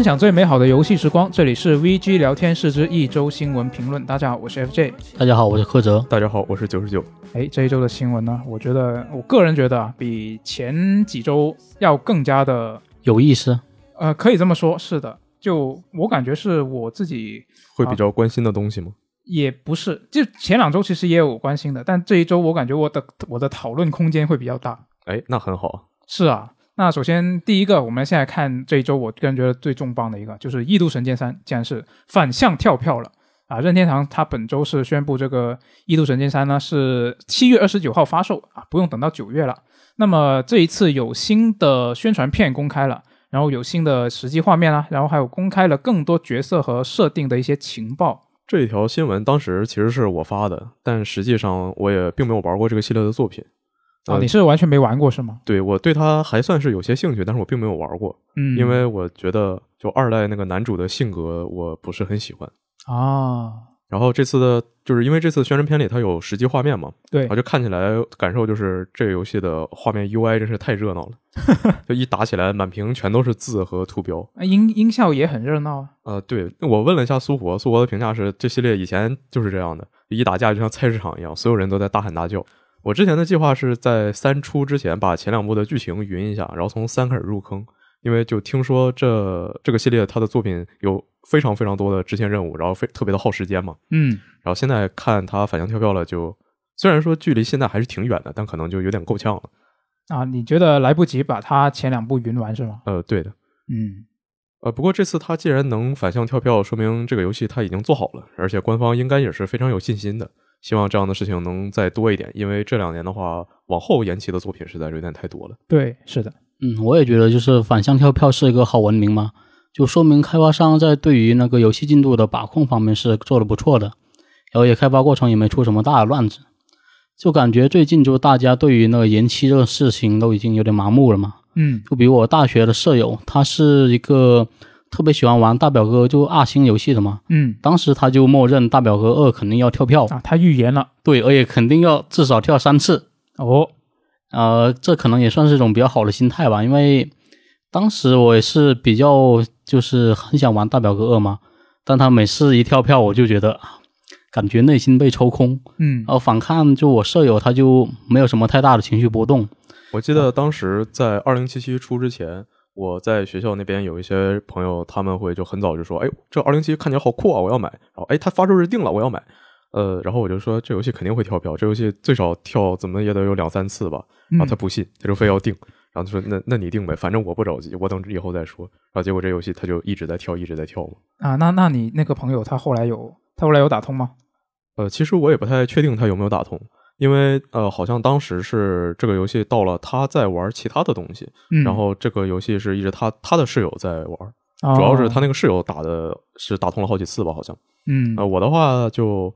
分享最美好的游戏时光，这里是 VG 聊天室之一周新闻评论。大家好，我是 FJ。大家好，我是柯哲。大家好，我是九十九。哎，这一周的新闻呢，我觉得我个人觉得啊，比前几周要更加的有意思。呃，可以这么说，是的。就我感觉是我自己会比较关心的东西吗？也不是，就前两周其实也有关心的，但这一周我感觉我的我的讨论空间会比较大。哎，那很好。是啊。那首先第一个，我们现在看这一周，我个人觉得最重磅的一个就是《异度神剑三》竟然是反向跳票了啊！任天堂它本周是宣布这个《异度神剑三》呢是七月二十九号发售啊，不用等到九月了。那么这一次有新的宣传片公开了，然后有新的实际画面啦，然后还有公开了更多角色和设定的一些情报。这一条新闻当时其实是我发的，但实际上我也并没有玩过这个系列的作品。哦，你是完全没玩过是吗？对，我对他还算是有些兴趣，但是我并没有玩过。嗯，因为我觉得就二代那个男主的性格我不是很喜欢啊。然后这次的，就是因为这次宣传片里它有实际画面嘛，对，我就看起来感受就是这个游戏的画面 UI 真是太热闹了，就一打起来满屏全都是字和图标，音音效也很热闹啊。呃，对我问了一下苏活，苏活的评价是这系列以前就是这样的，一打架就像菜市场一样，所有人都在大喊大叫。我之前的计划是在三出之前把前两部的剧情匀一下，然后从三开始入坑，因为就听说这这个系列它的作品有非常非常多的支线任务，然后非特别的耗时间嘛。嗯，然后现在看它反向跳票了，就虽然说距离现在还是挺远的，但可能就有点够呛了。啊，你觉得来不及把它前两部匀完是吗？呃，对的。嗯，呃，不过这次它既然能反向跳票，说明这个游戏它已经做好了，而且官方应该也是非常有信心的。希望这样的事情能再多一点，因为这两年的话，往后延期的作品实在是有点太多了。对，是的，嗯，我也觉得就是反向跳票是一个好文明嘛，就说明开发商在对于那个游戏进度的把控方面是做的不错的，然后也开发过程也没出什么大的乱子，就感觉最近就大家对于那个延期这个事情都已经有点麻木了嘛。嗯，就比如我大学的舍友，他是一个。特别喜欢玩大表哥就二星游戏的嘛，嗯，当时他就默认大表哥二肯定要跳票。啊，他预言了，对，而且肯定要至少跳三次。哦，呃，这可能也算是一种比较好的心态吧，因为当时我也是比较就是很想玩大表哥二嘛，但他每次一跳票，我就觉得感觉内心被抽空，嗯，然后反看就我舍友他就没有什么太大的情绪波动，我记得当时在二零七七出之前。我在学校那边有一些朋友，他们会就很早就说：“哎，这二零七看起来好酷啊，我要买。”然后，哎，它发售日定了，我要买。呃，然后我就说，这游戏肯定会跳票，这游戏最少跳怎么也得有两三次吧。然后他不信，他就非要定。然后他说：“那那你定呗，反正我不着急，我等以后再说。”然后结果这游戏他就一直在跳，一直在跳嘛。啊，那那你那个朋友他后来有他后来有打通吗？呃，其实我也不太确定他有没有打通。因为呃，好像当时是这个游戏到了他在玩其他的东西，然后这个游戏是一直他他的室友在玩，主要是他那个室友打的是打通了好几次吧，好像。嗯，呃，我的话就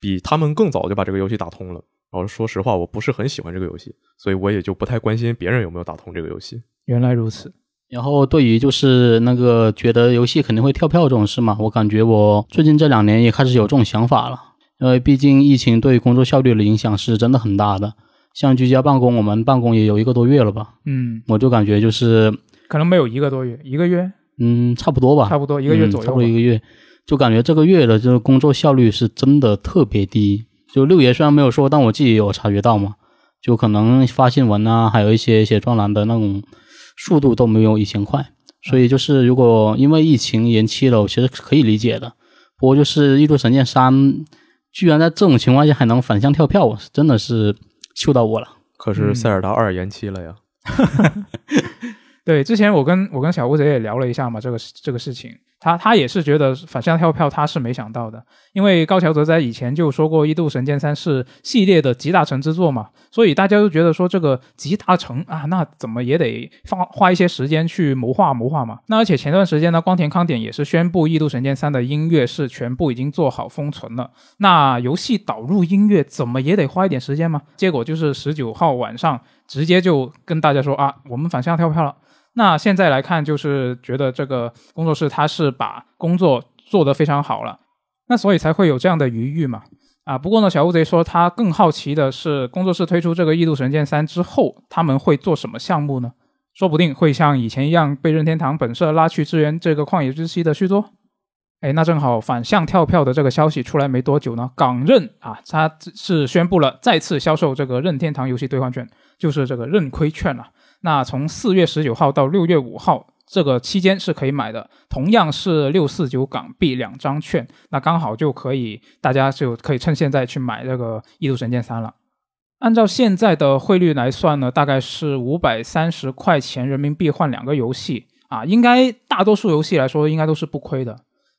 比他们更早就把这个游戏打通了。然后说实话，我不是很喜欢这个游戏，所以我也就不太关心别人有没有打通这个游戏。原来如此。然后对于就是那个觉得游戏肯定会跳票这种事嘛，我感觉我最近这两年也开始有这种想法了。因为毕竟疫情对工作效率的影响是真的很大的，像居家办公，我们办公也有一个多月了吧？嗯，我就感觉就是可能没有一个多月，一个月，嗯，差不多吧，差不多一个月左右，差不多一个月，就感觉这个月的这个工作效率是真的特别低。就六爷虽然没有说，但我自己有察觉到嘛，就可能发新闻啊，还有一些写专栏的那种速度都没有以前快。所以就是如果因为疫情延期了，我其实可以理解的。不过就是《异度神剑三》。居然在这种情况下还能反向跳票，我是真的是秀到我了。可是塞尔达二延期了呀。对，之前我跟我跟小乌贼也聊了一下嘛，这个这个事情。他他也是觉得反向跳票，他是没想到的，因为高桥哲在以前就说过《异度神剑三》是系列的集大成之作嘛，所以大家都觉得说这个集大成啊，那怎么也得花花一些时间去谋划谋划嘛。那而且前段时间呢，光田康典也是宣布《异度神剑三》的音乐是全部已经做好封存了，那游戏导入音乐怎么也得花一点时间嘛。结果就是十九号晚上直接就跟大家说啊，我们反向跳票了。那现在来看，就是觉得这个工作室他是把工作做得非常好了，那所以才会有这样的余裕嘛。啊，不过呢，小乌贼说他更好奇的是，工作室推出这个《异度神剑三》之后，他们会做什么项目呢？说不定会像以前一样被任天堂本社拉去支援这个《旷野之息》的续作。哎，那正好反向跳票的这个消息出来没多久呢，港任啊，他是宣布了再次销售这个任天堂游戏兑换券，就是这个任亏券了。那从四月十九号到六月五号这个期间是可以买的，同样是六四九港币两张券，那刚好就可以大家就可以趁现在去买这个《异度神剑三》了。按照现在的汇率来算呢，大概是五百三十块钱人民币换两个游戏啊，应该大多数游戏来说应该都是不亏的。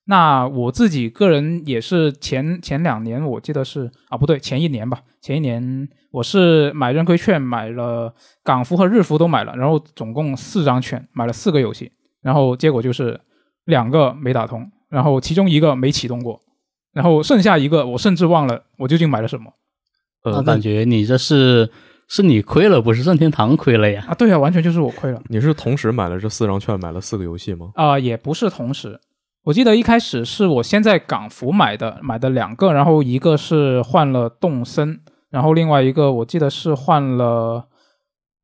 那我自己个人也是前前两年，我记得是啊，不对，前一年吧，前一年我是买认亏券，买了港服和日服都买了，然后总共四张券，买了四个游戏，然后结果就是两个没打通，然后其中一个没启动过，然后剩下一个我甚至忘了我究竟买了什么呃，感觉你这是是你亏了，不是任天堂亏了呀？啊？对啊，完全就是我亏了你是同时买了这四张券，买了四个游戏吗？啊、也不是同时。我记得一开始是我先在港服买的，买的两个，然后一个是换了动森，然后另外一个我记得是换了，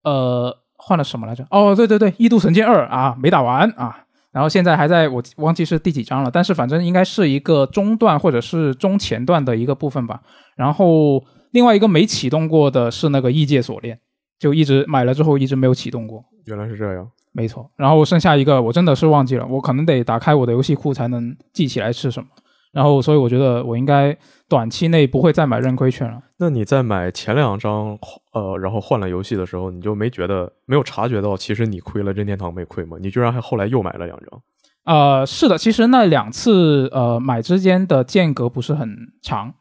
呃，换了什么来着？哦，对对对，《异度神剑二》啊，没打完啊，然后现在还在我忘记是第几章了，但是反正应该是一个中段或者是中前段的一个部分吧。然后另外一个没启动过的是那个异界锁链，就一直买了之后一直没有启动过。原来是这样。没错，然后剩下一个我真的是忘记了，我可能得打开我的游戏库才能记起来是什么。然后，所以我觉得我应该短期内不会再买认亏券了。那你在买前两张呃，然后换了游戏的时候，你就没觉得没有察觉到其实你亏了，任天堂没亏吗？你居然还后来又买了两张。呃，是的，其实那两次呃买之间的间隔不是很长，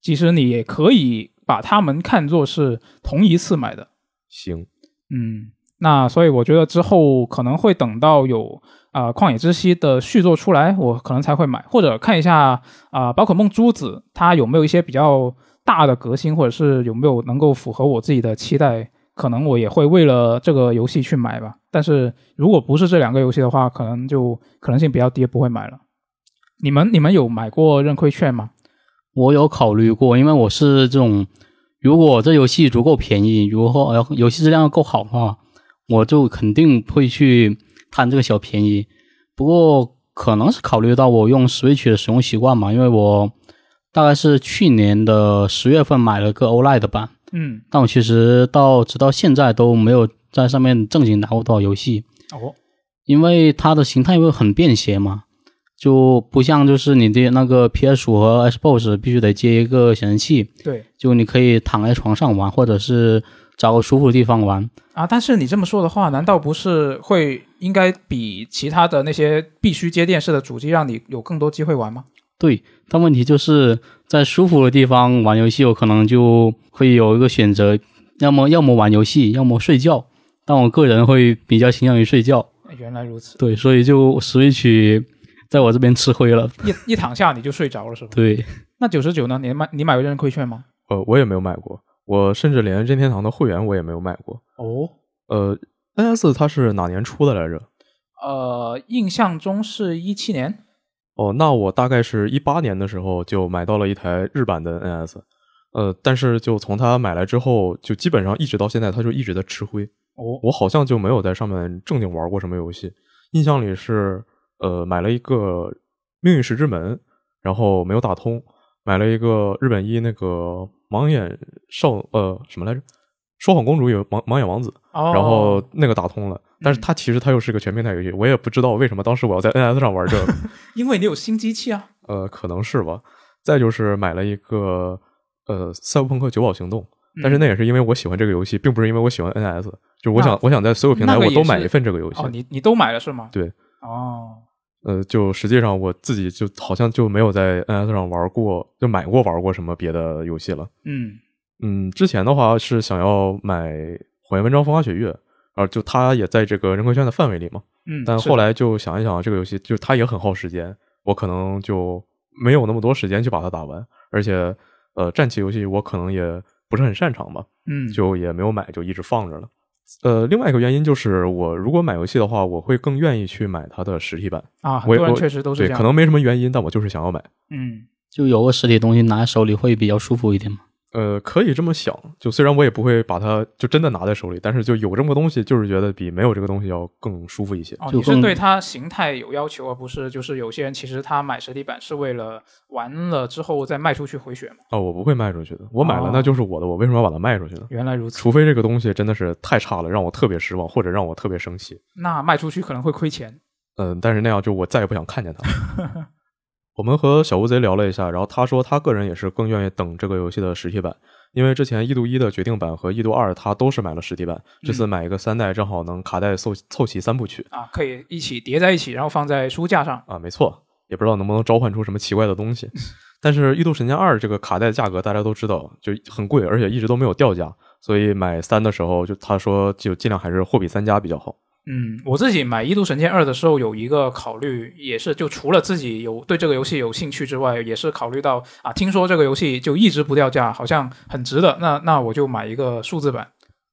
其实你也可以把它们看作是同一次买的。行，嗯，那所以我觉得之后可能会等到有啊、旷野之息》的续作出来，我可能才会买，或者看一下啊、宝可梦珠子它有没有一些比较大的革新，或者是有没有能够符合我自己的期待，可能我也会为了这个游戏去买吧。但是如果不是这两个游戏的话，可能就可能性比较低，不会买了。你们你们有买过认亏券吗？我有考虑过，因为我是这种，如果这游戏足够便宜，如果游戏质量够好的话，我就肯定会去贪这个小便宜。不过可能是考虑到我用 Switch 的使用习惯嘛，因为我大概是去年的十月份买了个 OLED 版，嗯，但我其实到直到现在都没有在上面正经打过多少游戏。哦，因为它的形态会很便携嘛，就不像就是你的那个 PS 五和 Xbox 必须得接一个显示器，对。就你可以躺在床上玩，或者是找个舒服的地方玩。啊，但是你这么说的话，难道不是会应该比其他的那些必须接电视的主机让你有更多机会玩吗？对，但问题就是在舒服的地方玩游戏，我可能就会有一个选择，要么要么玩游戏，要么睡觉。但我个人会比较倾向于睡觉，原来如此，对，所以就 Switch 在我这边吃亏了。一一躺下你就睡着了是吧？对，那九十九呢？你买你买过认亏券吗？呃，我也没有买过，我甚至连任天堂的会员我也没有买过。哦，呃，NS 它是哪年出的来着？呃，印象中是一七年。哦，那我大概是一八年的时候就买到了一台日版的 NS，呃，但是就从它买来之后，就基本上一直到现在，它就一直在吃灰。哦，我好像就没有在上面正经玩过什么游戏，印象里是呃买了一个《命运石之门》，然后没有打通，买了一个日本一那个盲眼少呃什么来着，说谎公主有盲盲眼王子，哦，然后那个打通了，但是它其实它又是个全平台游戏，我也不知道为什么当时我要在 NS 上玩这个，因为你有新机器啊。呃，可能是吧。再就是买了一个呃《赛博朋克：九堡行动》，但是那也是因为我喜欢这个游戏，并不是因为我喜欢 NS，就我想我想在所有平台我都买一份这个游戏。哦，你你都买了是吗？对。哦，呃，就实际上我自己就好像就没有在 NS 上玩过，就买过玩过什么别的游戏了。嗯嗯，之前的话是想要买《火焰纹章风花雪月》，啊，就它也在这个人格圈的范围里嘛。嗯，但后来就想一想，这个游戏就它也很耗时间，我可能就没有那么多时间去把它打完，而且呃，战棋游戏我可能也不是很擅长吧，嗯就也没有买，就一直放着了。呃，另外一个原因就是，我如果买游戏的话，我会更愿意去买它的实体版。啊，很多人我我对，确实都是这样。可能没什么原因，但我就是想要买。嗯，就有个实体东西拿在手里会比较舒服一点嘛。呃，可以这么想，就虽然我也不会把它就真的拿在手里，但是就有这么个东西，就是觉得比没有这个东西要更舒服一些。哦，你是对它形态有要求，而不是就是有些人其实他买实体版是为了玩了之后再卖出去回血吗？哦，我不会卖出去的，我买了哦那就是我的，我为什么要把它卖出去呢？原来如此，除非这个东西真的是太差了，让我特别失望，或者让我特别生气。那卖出去可能会亏钱。嗯，但是那样就我再也不想看见它。我们和小乌贼聊了一下，然后他说他个人也是更愿意等这个游戏的实体版，因为之前异度一的决定版和异度二他都是买了实体版，这次买一个三代正好能卡带凑凑齐三部曲啊，可以一起叠在一起，然后放在书架上。啊，没错，也不知道能不能召唤出什么奇怪的东西。但是《异度神剑二》这个卡带价格大家都知道，就很贵，而且一直都没有掉价，所以买三的时候就他说就尽量还是货比三家比较好。嗯，我自己买《异度神剑二》的时候有一个考虑，也是就除了自己有对这个游戏有兴趣之外，也是考虑到啊，听说这个游戏就一直不掉价，好像很值的，那那我就买一个数字版，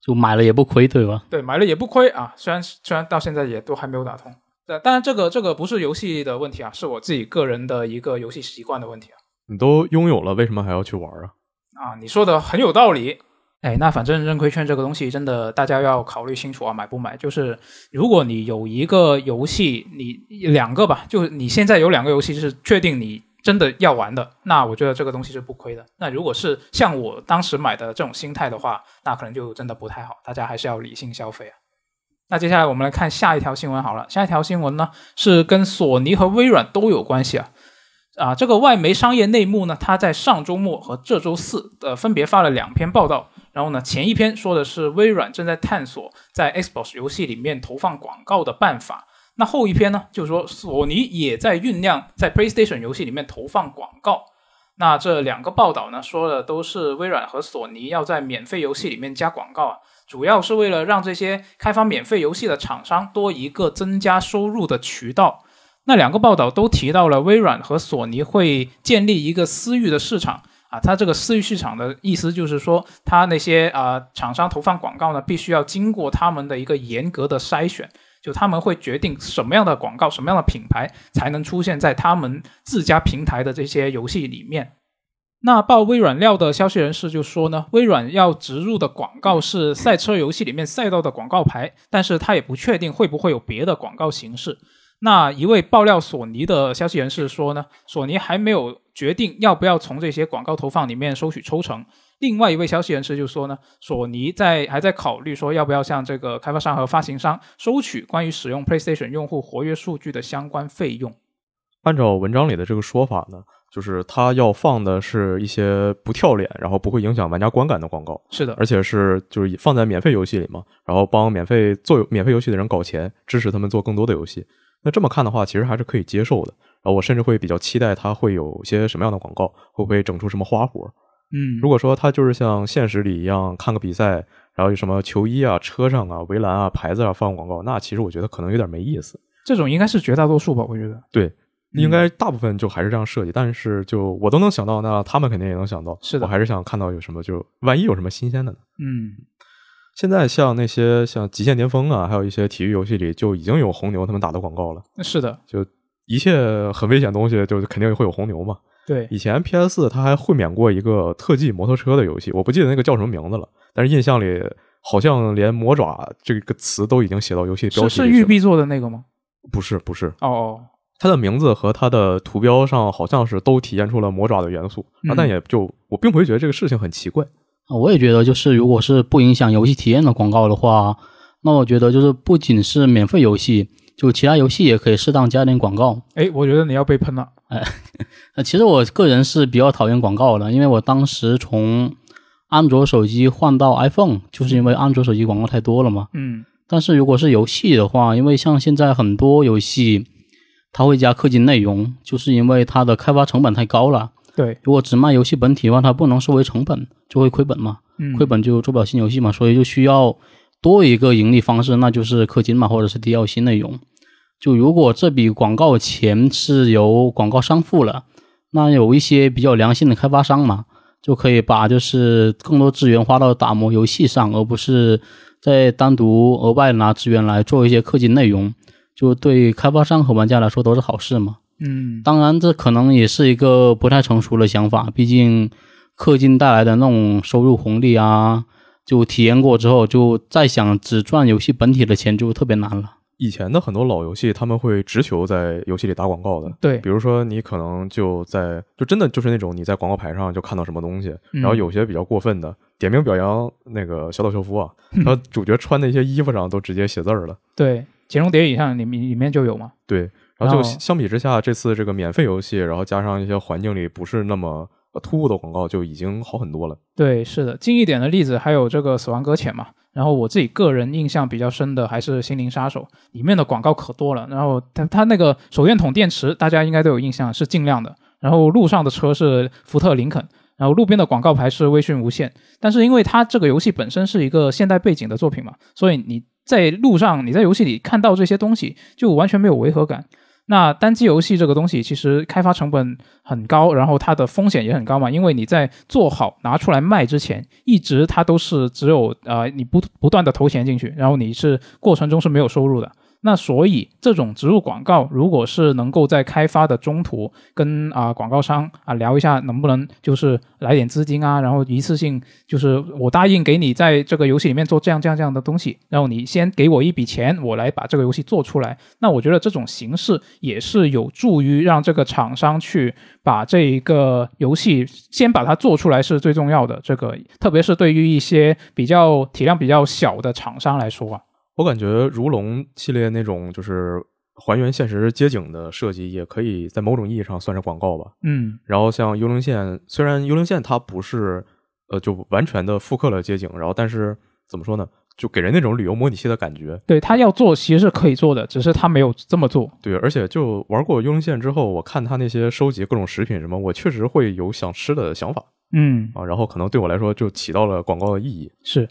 就买了也不亏，对吧？对，买了也不亏啊。虽然虽然到现在也都还没有打通，但当然这个这个不是游戏的问题啊，是我自己个人的一个游戏习惯的问题啊。你都拥有了，为什么还要去玩啊？啊，你说的很有道理。哎，那反正认亏券这个东西，真的大家要考虑清楚啊，买不买？就是如果你有一个游戏，你两个吧，就是你现在有两个游戏是确定你真的要玩的，那我觉得这个东西是不亏的。那如果是像我当时买的这种心态的话，那可能就真的不太好，大家还是要理性消费啊。那接下来我们来看下一条新闻好了，下一条新闻呢是跟索尼和微软都有关系啊。啊，这个外媒商业内幕呢，它在上周末和这周四呃分别发了两篇报道。然后呢，前一篇说的是微软正在探索在 Xbox 游戏里面投放广告的办法。那后一篇呢，就是说索尼也在酝酿在 PlayStation 游戏里面投放广告。那这两个报道呢，说的都是微软和索尼要在免费游戏里面加广告啊，主要是为了让这些开发免费游戏的厂商多一个增加收入的渠道。那两个报道都提到了微软和索尼会建立一个私域的市场啊，它这个私域市场的意思就是说，它那些啊、厂商投放广告呢，必须要经过他们的一个严格的筛选，就他们会决定什么样的广告、什么样的品牌才能出现在他们自家平台的这些游戏里面。那报微软料的消息人士就说呢，微软要植入的广告是赛车游戏里面赛道的广告牌，但是他也不确定会不会有别的广告形式。那一位爆料索尼的消息人士说呢，索尼还没有决定要不要从这些广告投放里面收取抽成。另外一位消息人士就说呢，索尼在还在考虑说要不要向这个开发商和发行商收取关于使用 PlayStation 用户活跃数据的相关费用。按照文章里的这个说法呢，就是他要放的是一些不跳脸，然后不会影响玩家观感的广告，是的，而且是就是放在免费游戏里嘛，然后帮免费做免费游戏的人搞钱，支持他们做更多的游戏。那这么看的话，其实还是可以接受的。然后我甚至会比较期待它会有些什么样的广告，会不会整出什么花活。嗯，如果说它就是像现实里一样看个比赛，然后有什么球衣啊、车上啊、围栏啊、牌子啊放广告，那其实我觉得可能有点没意思。这种应该是绝大多数吧，我觉得。对，嗯应该大部分就还是这样设计，但是就我都能想到，那他们肯定也能想到。是的我还是想看到有什么，就万一有什么新鲜的呢？嗯，现在像那些像极限巅峰啊，还有一些体育游戏里就已经有红牛他们打的广告了。是的，就一切很危险的东西，就肯定会有红牛嘛。对，以前 PS 四它还会免过一个特技摩托车的游戏，我不记得那个叫什么名字了，但是印象里好像连魔爪这个词都已经写到游戏标是题里去了。是育碧做的那个吗？不是不是，哦哦，它的名字和它的图标上好像是都体现出了魔爪的元素，嗯啊，但也就我并不会觉得这个事情很奇怪。啊我也觉得，就是如果是不影响游戏体验的广告的话，那我觉得就是不仅是免费游戏，就其他游戏也可以适当加点广告。哎，我觉得你要被喷了。呃，其实我个人是比较讨厌广告的，因为我当时从安卓手机换到 iPhone，就是因为安卓手机广告太多了嘛。嗯，但是如果是游戏的话，因为像现在很多游戏，它会加氪金内容，就是因为它的开发成本太高了。对，如果只卖游戏本体的话，它不能收回成本，就会亏本嘛。嗯，亏本就做不了新游戏嘛，所以就需要多一个盈利方式，那就是氪金嘛，或者是 DLC 内容。就如果这笔广告钱是由广告商付了，那有一些比较良心的开发商嘛，就可以把就是更多资源花到打磨游戏上，而不是再单独额外拿资源来做一些氪金内容，就对开发商和玩家来说都是好事嘛。嗯，当然，这可能也是一个不太成熟的想法，毕竟氪金带来的那种收入红利啊，就体验过之后，就再想只赚游戏本体的钱就特别难了。以前的很多老游戏，他们会直球在游戏里打广告的。对比如说你可能就在，就真的就是那种你在广告牌上就看到什么东西，嗯然后有些比较过分的，点名表扬那个小岛秀夫啊，他主角穿的一些衣服上都直接写字儿了。对，《潜龙谍影》上里面里面就有嘛。对，然后就相比之下，这次这个免费游戏，然后加上一些环境里不是那么呃突兀的广告，就已经好很多了。对，是的，近一点的例子还有这个《死亡搁浅》嘛。然后我自己个人印象比较深的还是《心灵杀手》，里面的广告可多了。然后它它那个手电筒电池，大家应该都有印象，是尽量的。然后路上的车是福特林肯，然后路边的广告牌是微讯无线。但是因为它这个游戏本身是一个现代背景的作品嘛，所以你在路上你在游戏里看到这些东西，就完全没有违和感。那单机游戏这个东西，其实开发成本很高，然后它的风险也很高嘛，因为你在做好拿出来卖之前，一直它都是只有呃你不不断的投钱进去，然后你是过程中是没有收入的。那所以这种植入广告，如果是能够在开发的中途跟啊、广告商啊聊一下，能不能就是来点资金啊，然后一次性就是我答应给你在这个游戏里面做这样这样这样的东西，然后你先给我一笔钱，我来把这个游戏做出来。那我觉得这种形式也是有助于让这个厂商去把这一个游戏先把它做出来是最重要的。这个特别是对于一些比较体量比较小的厂商来说啊，我感觉如龙系列那种就是还原现实街景的设计，也可以在某种意义上算是广告吧。嗯然后像幽灵线，虽然幽灵线它不是呃就完全的复刻了街景，然后但是怎么说呢，就给人那种旅游模拟器的感觉。对他要做其实是可以做的，只是他没有这么做。对，而且就玩过幽灵线之后，我看他那些收集各种食品什么，我确实会有想吃的想法嗯，啊。然后可能对我来说就起到了广告的意义。是，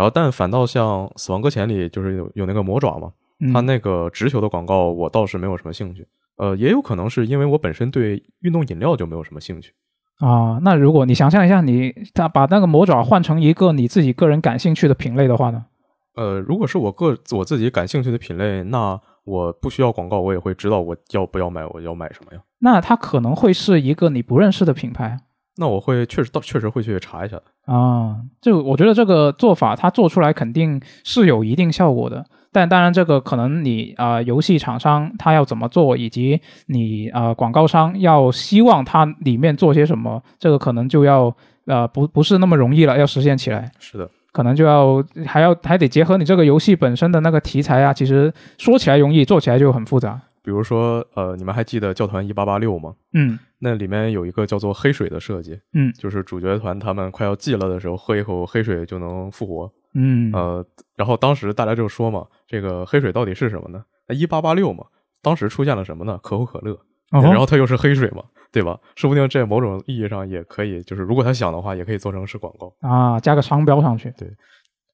然后但反倒像《死亡搁浅》里就是有有那个魔爪嘛，嗯它那个直球的广告我倒是没有什么兴趣。呃，也有可能是因为我本身对运动饮料就没有什么兴趣。啊，那如果你想象一下你，他把那个魔爪换成一个你自己个人感兴趣的品类的话呢？呃，如果是我个我自己感兴趣的品类，那我不需要广告，我也会知道我要不要买，我要买什么呀？那它可能会是一个你不认识的品牌那我会确实到确实会去查一下的。啊。就我觉得这个做法，它做出来肯定是有一定效果的。但当然，这个可能你啊、游戏厂商他要怎么做，以及你啊、广告商要希望它里面做些什么，这个可能就要呃不不是那么容易了，要实现起来。是的，可能就要还要还得结合你这个游戏本身的那个题材啊。其实说起来容易，做起来就很复杂。比如说呃，你们还记得教团一八八六吗？嗯那里面有一个叫做黑水的设计，嗯就是主角团他们快要寂了的时候，喝一口黑水就能复活。嗯呃，然后当时大家就说嘛，这个黑水到底是什么呢？那一八八六嘛，当时出现了什么呢？可口可乐，哦然后它又是黑水嘛，对吧？说不定这某种意义上也可以，就是如果他想的话，也可以做成是广告。啊，加个商标上去。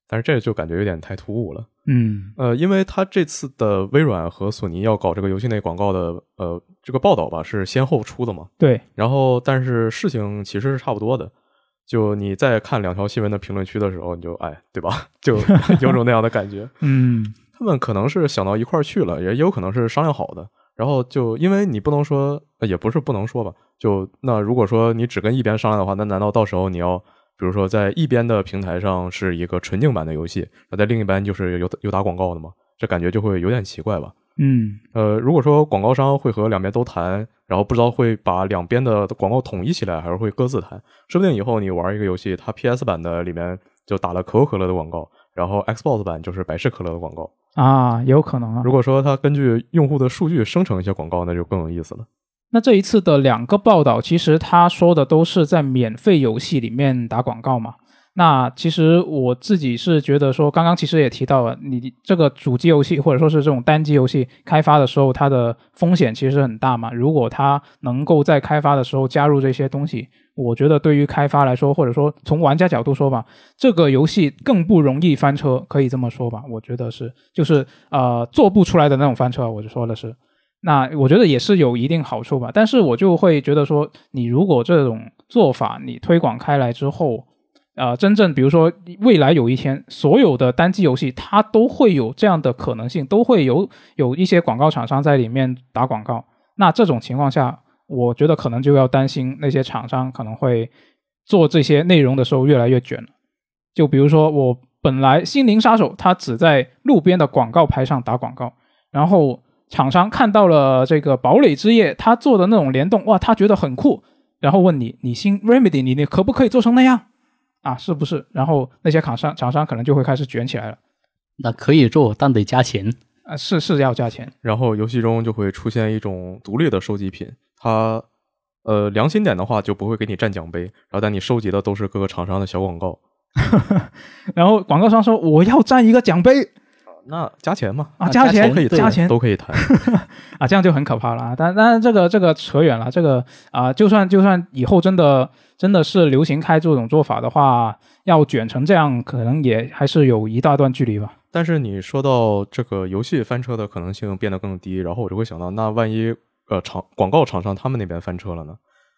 但是这就感觉有点太突兀了。嗯呃，因为他这次的微软和索尼要搞这个游戏内广告的呃这个报道吧，是先后出的嘛。对，然后，但是事情其实是差不多的。就你在看两条新闻的评论区的时候，你就哎，对吧？就 有种那样的感觉。嗯他们可能是想到一块儿去了，也也有可能是商量好的。然后就因为你不能说，呃也不是不能说吧，就那如果说你只跟一边商量的话，那难道到时候你要，比如说在一边的平台上是一个纯净版的游戏，那在另一边就是有有打广告的嘛？这感觉就会有点奇怪吧。嗯呃，如果说广告商会和两边都谈，然后不知道会把两边的广告统一起来，还是会各自谈，说不定以后你玩一个游戏，它 PS 版的里面就打了可口可乐的广告，然后 Xbox 版就是百事可乐的广告。啊，有可能啊如。果说它根据用户的数据生成一些广告，那就更有意思了。那这一次的两个报道，其实他说的都是在免费游戏里面打广告嘛。那其实我自己是觉得说，刚刚其实也提到了，你这个主机游戏或者说是这种单机游戏开发的时候，它的风险其实很大嘛。如果它能够在开发的时候加入这些东西，我觉得对于开发来说，或者说从玩家角度说吧，这个游戏更不容易翻车，可以这么说吧？我觉得是，就是呃做不出来的那种翻车，我就说的是。那我觉得也是有一定好处吧，但是我就会觉得说，你如果这种做法你推广开来之后，呃，真正比如说未来有一天，所有的单机游戏它都会有这样的可能性，都会有有一些广告厂商在里面打广告。那这种情况下，我觉得可能就要担心那些厂商可能会做这些内容的时候越来越卷了。就比如说，我本来《心灵杀手》它只在路边的广告牌上打广告，然后厂商看到了这个《堡垒之夜》他做的那种联动，哇，他觉得很酷，然后问你，你新 Remedy 你你可不可以做成那样啊？是不是？然后那些厂商厂商可能就会开始卷起来了。那可以做，但得加钱。啊，是是要加钱。然后游戏中就会出现一种独立的收集品，它呃良心点的话就不会给你占奖杯，然后但你收集的都是各个厂商的小广告。然后广告商说我要占一个奖杯那加钱嘛，啊，加钱都可以谈加钱都可以谈。啊，这样就很可怕了啊。但但是这个这个扯远了，这个啊，就算就算以后真的真的是流行开这种做法的话，要卷成这样，可能也还是有一大段距离吧。但是你说到这个游戏翻车的可能性变得更低，然后我就会想到，那万一呃厂广告厂商他们那边翻车了呢？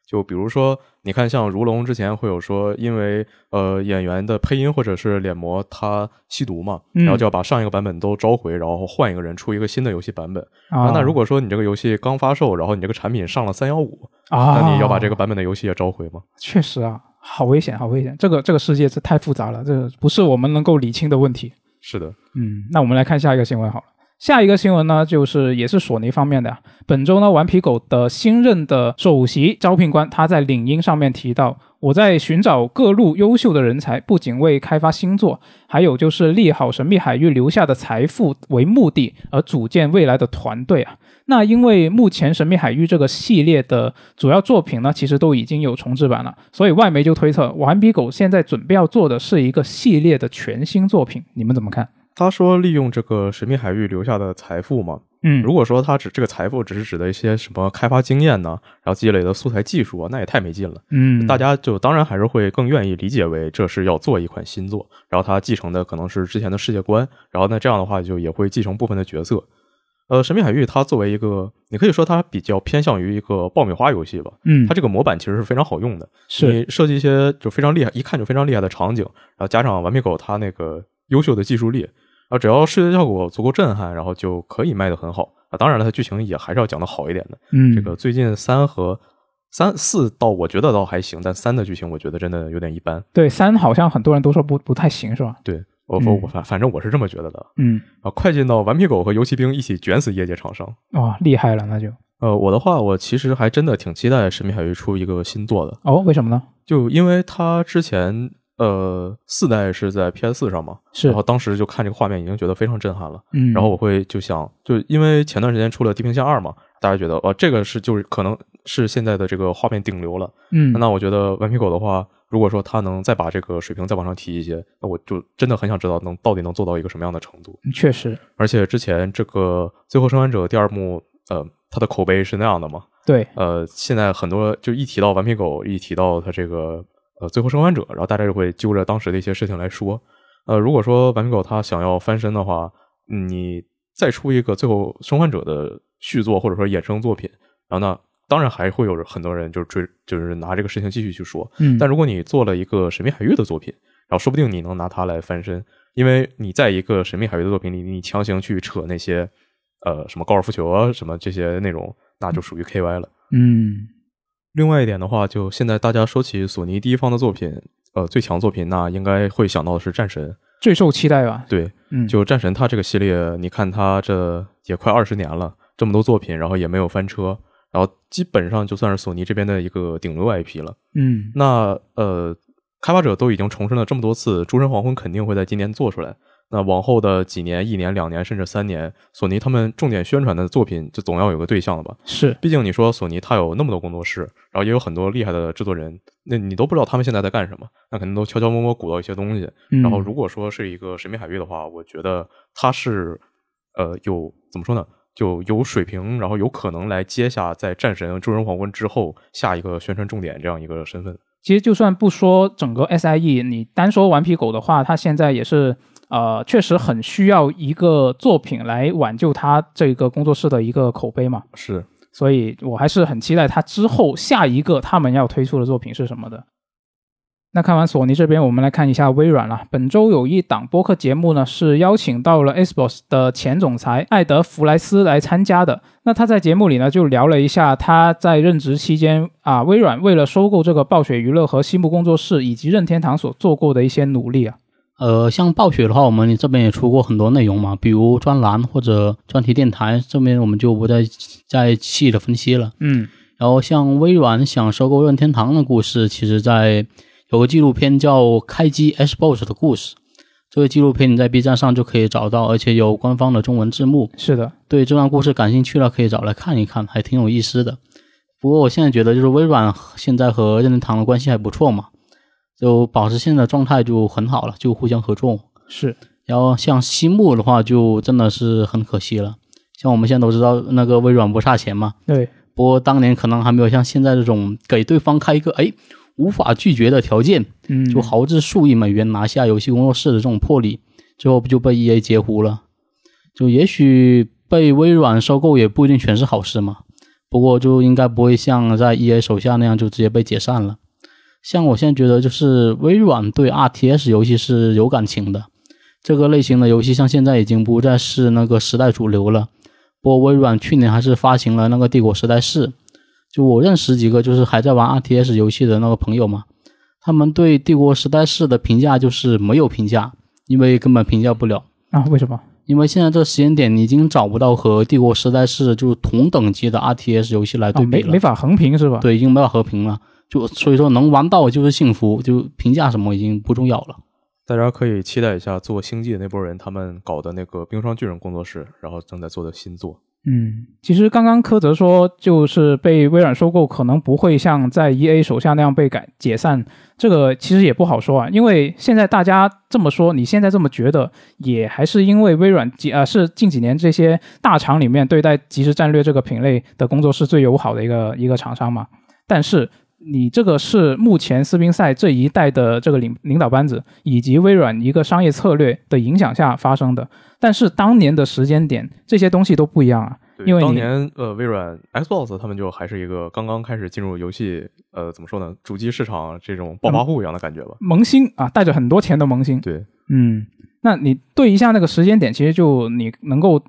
就比如说，你看像如龙之前会有说，因为呃演员的配音或者是脸模他吸毒嘛，嗯然后就要把上一个版本都召回，然后换一个人出一个新的游戏版本。啊，那如果说你这个游戏刚发售，然后你这个产品上了三幺五，啊，那你要把这个版本的游戏也召回吗？确实啊，好危险，好危险。这个这个世界是太复杂了，这个不是我们能够理清的问题。是的，嗯，那我们来看下一个新闻好了。下一个新闻呢，就是也是索尼方面的啊。本周呢，顽皮狗的新任的首席招聘官，他在领英上面提到，我在寻找各路优秀的人才，不仅为开发新作，还有就是利好神秘海域留下的财富为目的而组建未来的团队啊。那因为目前神秘海域这个系列的主要作品呢，其实都已经有重制版了，所以外媒就推测，顽皮狗现在准备要做的是一个系列的全新作品。你们怎么看？他说利用这个神秘海域留下的财富嘛，嗯，如果说他指这个财富只是指的一些什么开发经验呢，然后积累的素材技术啊，那也太没劲了。嗯，大家就当然还是会更愿意理解为这是要做一款新作，然后他继承的可能是之前的世界观，然后那这样的话就也会继承部分的角色。呃，神秘海域它作为一个，你可以说它比较偏向于一个爆米花游戏吧，嗯，它这个模板其实是非常好用的，是。你设计一些就非常厉害，一看就非常厉害的场景，然后加上顽皮狗它那个优秀的技术力，啊，只要视觉效果足够震撼，然后就可以卖得很好啊。当然了，它剧情也还是要讲得好一点的。嗯，这个最近三和三四倒我觉得倒还行，但三的剧情我觉得真的有点一般。对三好像很多人都说不不太行，是吧？对我我我反反正我是这么觉得的嗯，啊。快进到顽皮狗和游骑兵一起卷死业界厂商。哇，厉害了，那就呃，我的话，我其实还真的挺期待神秘海域出一个新作的，哦，为什么呢？就因为它之前呃四代是在 PS 四上嘛，是然后当时就看这个画面已经觉得非常震撼了。嗯，然后我会就想，就因为前段时间出了《地平线二》嘛，大家觉得呃这个是就是可能是现在的这个画面顶流了。嗯，那我觉得顽皮狗的话，如果说它能再把这个水平再往上提一些，那我就真的很想知道能到底能做到一个什么样的程度。确实而且之前这个《最后生还者》第二幕，呃，它的口碑是那样的嘛？对，呃，现在很多就一提到顽皮狗，一提到它这个呃《最后生还者》，然后大家就会揪着当时的一些事情来说。呃，如果说顽皮狗它想要翻身的话，嗯你再出一个《最后生还者》的续作或者说衍生作品，然后呢，当然还会有很多人就是追，就是拿这个事情继续去说。嗯，但如果你做了一个神秘海域的作品，然后说不定你能拿它来翻身，因为你在一个神秘海域的作品里，你强行去扯那些呃什么高尔夫球啊什么这些内容，那就属于 KY 了。嗯另外一点的话，就现在大家说起索尼第一方的作品，呃，最强作品，那应该会想到的是战神。最受期待吧？对，嗯，就战神它这个系列，你看它这也快二十年了，这么多作品，然后也没有翻车，然后基本上就算是索尼这边的一个顶流 IP 了。嗯那呃，开发者都已经重申了这么多次，《诸神黄昏》肯定会在今年做出来。那往后的几年、一年、两年，甚至三年，索尼他们重点宣传的作品，就总要有个对象了吧？是毕竟你说索尼它有那么多工作室，然后也有很多厉害的制作人，那你都不知道他们现在在干什么，那肯定都悄悄摸摸鼓捣一些东西。嗯然后如果说是一个神秘海域的话，我觉得它是呃有怎么说呢？就有水平，然后有可能来接下在战神、诸神黄昏之后下一个宣传重点这样一个身份。其实就算不说整个 SIE，你单说顽皮狗的话，它现在也是呃，确实很需要一个作品来挽救他这个工作室的一个口碑嘛。是，所以我还是很期待他之后下一个他们要推出的作品是什么的。那看完索尼这边，我们来看一下微软了。本周有一档播客节目呢，是邀请到了 Xbox 的前总裁艾德弗莱斯来参加的。那他在节目里呢，就聊了一下他在任职期间啊，微软为了收购这个暴雪娱乐和西木工作室以及任天堂所做过的一些努力啊。呃，像暴雪的话，我们这边也出过很多内容嘛，比如专栏或者专题电台，这边我们就不再再细的分析了。嗯，然后像微软想收购任天堂的故事，其实在有个纪录片叫《开机 Xbox 的故事》，这个纪录片你在 B 站上就可以找到，而且有官方的中文字幕。是的，对这段故事感兴趣了，可以找来看一看，还挺有意思的。不过我现在觉得，就是微软现在和任天堂的关系还不错嘛，就保持现在的状态就很好了，就互相合作。是。然后像西木的话，就真的是很可惜了。像我们现在都知道，那个微软不差钱嘛。对。不过当年可能还没有像现在这种给对方开一个哎。无法拒绝的条件，嗯，就豪掷数亿美元拿下游戏工作室的这种魄力，最后不就被 E A 截胡了？就也许被微软收购也不一定全是好事嘛。不过就应该不会像在 E A 手下那样就直接被解散了。像我现在觉得，就是微软对 R T S 游戏是有感情的，这个类型的游戏像现在已经不再是那个时代主流了。不过微软去年还是发行了那个《帝国时代四》。就我认识几个就是还在玩 RTS 游戏的那个朋友嘛，他们对《帝国时代四》的评价就是没有评价，因为根本评价不了啊？为什么？因为现在这个时间点你已经找不到和《帝国时代四》就是同等级的 RTS 游戏来对比了，没没法横评是吧？对，已经没法横评了。就所以说能玩到就是幸福，就评价什么已经不重要了。大家可以期待一下做星际的那波人，他们搞的那个冰霜巨人工作室，然后正在做的新作。嗯，其实刚刚柯泽说，就是被微软收购，可能不会像在 E A 手下那样被改解散。这个其实也不好说啊，因为现在大家这么说，你现在这么觉得，也还是因为微软几啊是近几年这些大厂里面对待即时战略这个品类的工作是最友好的一个一个厂商嘛。但是你这个是目前斯宾塞这一代的这个领领导班子以及微软一个商业策略的影响下发生的。但是当年的时间点，这些东西都不一样啊。因为当年呃，微软 Xbox 他们就还是一个刚刚开始进入游戏，呃，怎么说呢，主机市场这种暴发户一样的感觉吧。萌新啊，带着很多钱的萌新。对，嗯，那你对一下那个时间点，其实就你能够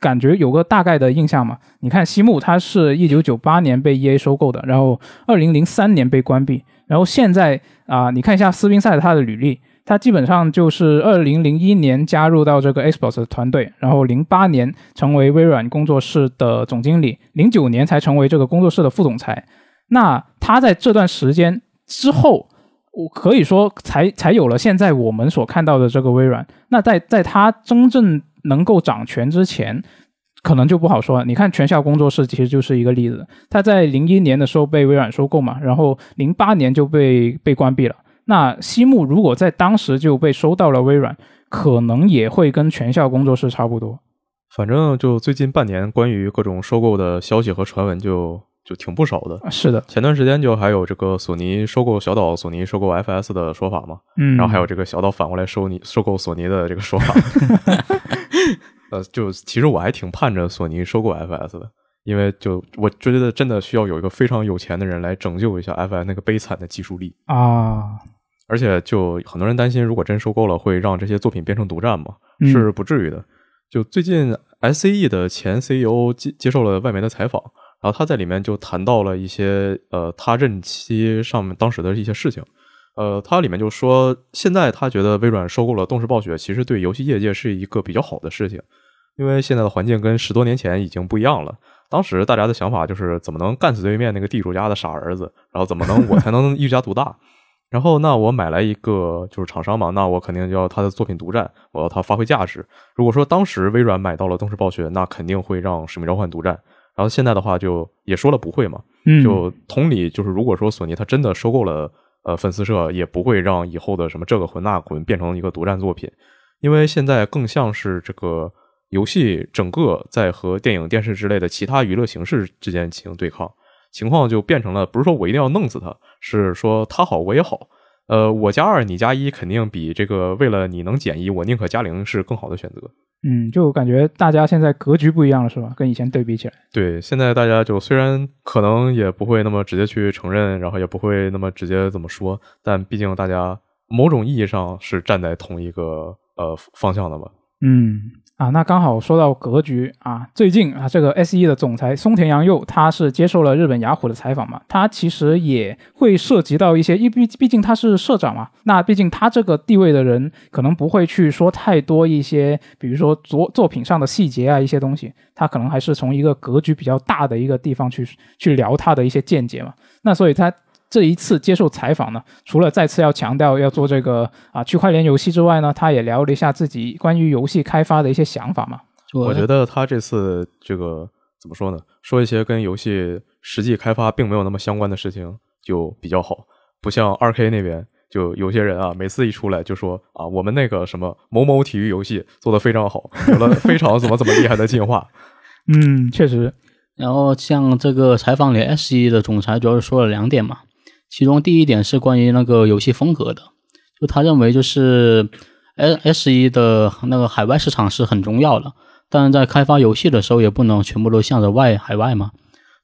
感觉有个大概的印象嘛？你看西木，它是一九九八年被 EA 收购的，然后二零零三年被关闭，然后现在啊，你看一下斯宾塞他的履历。他基本上就是二零零一年加入到这个 Xbox 团队，然后零八年成为微软工作室的总经理，零九年才成为这个工作室的副总裁。那他在这段时间之后，我可以说才才有了现在我们所看到的这个微软。那在在他真正能够掌权之前，可能就不好说了。你看全效工作室其实就是一个例子，他在零一年的时候被微软收购嘛，然后零八年就被被关闭了。那西木如果在当时就被收到了微软，可能也会跟全效工作室差不多。反正就最近半年，关于各种收购的消息和传闻就就挺不少的。是的，前段时间就还有这个索尼收购小岛，索尼收购 FS 的说法嘛。嗯。然后还有这个小岛反过来收你收购索尼的这个说法。呃，就其实我还挺盼着索尼收购 FS 的，因为就我觉得真的需要有一个非常有钱的人来拯救一下 FS 那个悲惨的技术力啊。而且，就很多人担心，如果真收购了，会让这些作品变成独占嘛？是不至于的。就最近，S C E 的前 C E O 接接受了外媒的采访，然后他在里面就谈到了一些呃，他任期上面当时的一些事情。呃，他里面就说，现在他觉得微软收购了动视暴雪，其实对游戏业界是一个比较好的事情，因为现在的环境跟十多年前已经不一样了。当时大家的想法就是，怎么能干死对面那个地主家的傻儿子？然后怎么能我才能一家独大？然后，那我买来一个就是厂商嘛，那我肯定要他的作品独占，我要他发挥价值。如果说当时微软买到了动视暴雪，那肯定会让使命召唤独占。然后现在的话，就也说了不会嘛。就同理，就是如果说索尼他真的收购了呃粉丝社，也不会让以后的什么这个魂那魂变成一个独占作品，因为现在更像是这个游戏整个在和电影、电视之类的其他娱乐形式之间进行对抗。情况就变成了，不是说我一定要弄死他，是说他好我也好，呃，我加二你加一肯定比这个为了你能减一我宁可加零是更好的选择。嗯，就感觉大家现在格局不一样了，是吧？跟以前对比起来，对，现在大家就虽然可能也不会那么直接去承认，然后也不会那么直接怎么说，但毕竟大家某种意义上是站在同一个呃方向的嘛。嗯。啊，那刚好说到格局啊，最近啊，这个 S E 的总裁松田洋佑他是接受了日本雅虎的采访嘛，他其实也会涉及到一些，因毕毕竟他是社长嘛，那毕竟他这个地位的人可能不会去说太多一些，比如说作作品上的细节啊一些东西，他可能还是从一个格局比较大的一个地方去去聊他的一些见解嘛，那所以他。这一次接受采访呢，除了再次要强调要做这个啊区块链游戏之外呢，他也聊了一下自己关于游戏开发的一些想法嘛。我觉得他这次这个怎么说呢？说一些跟游戏实际开发并没有那么相关的事情就比较好，不像二 K 那边就有些人啊，每次一出来就说啊，我们那个什么某某体育游戏做的非常好，有了非常怎么怎么厉害的进化。嗯，确实。然后像这个采访里，S E 的总裁主要是说了两点嘛。其中第一点是关于那个游戏风格的，就他认为就是 S S 一的那个海外市场是很重要的，但是在开发游戏的时候也不能全部都向着外海外嘛，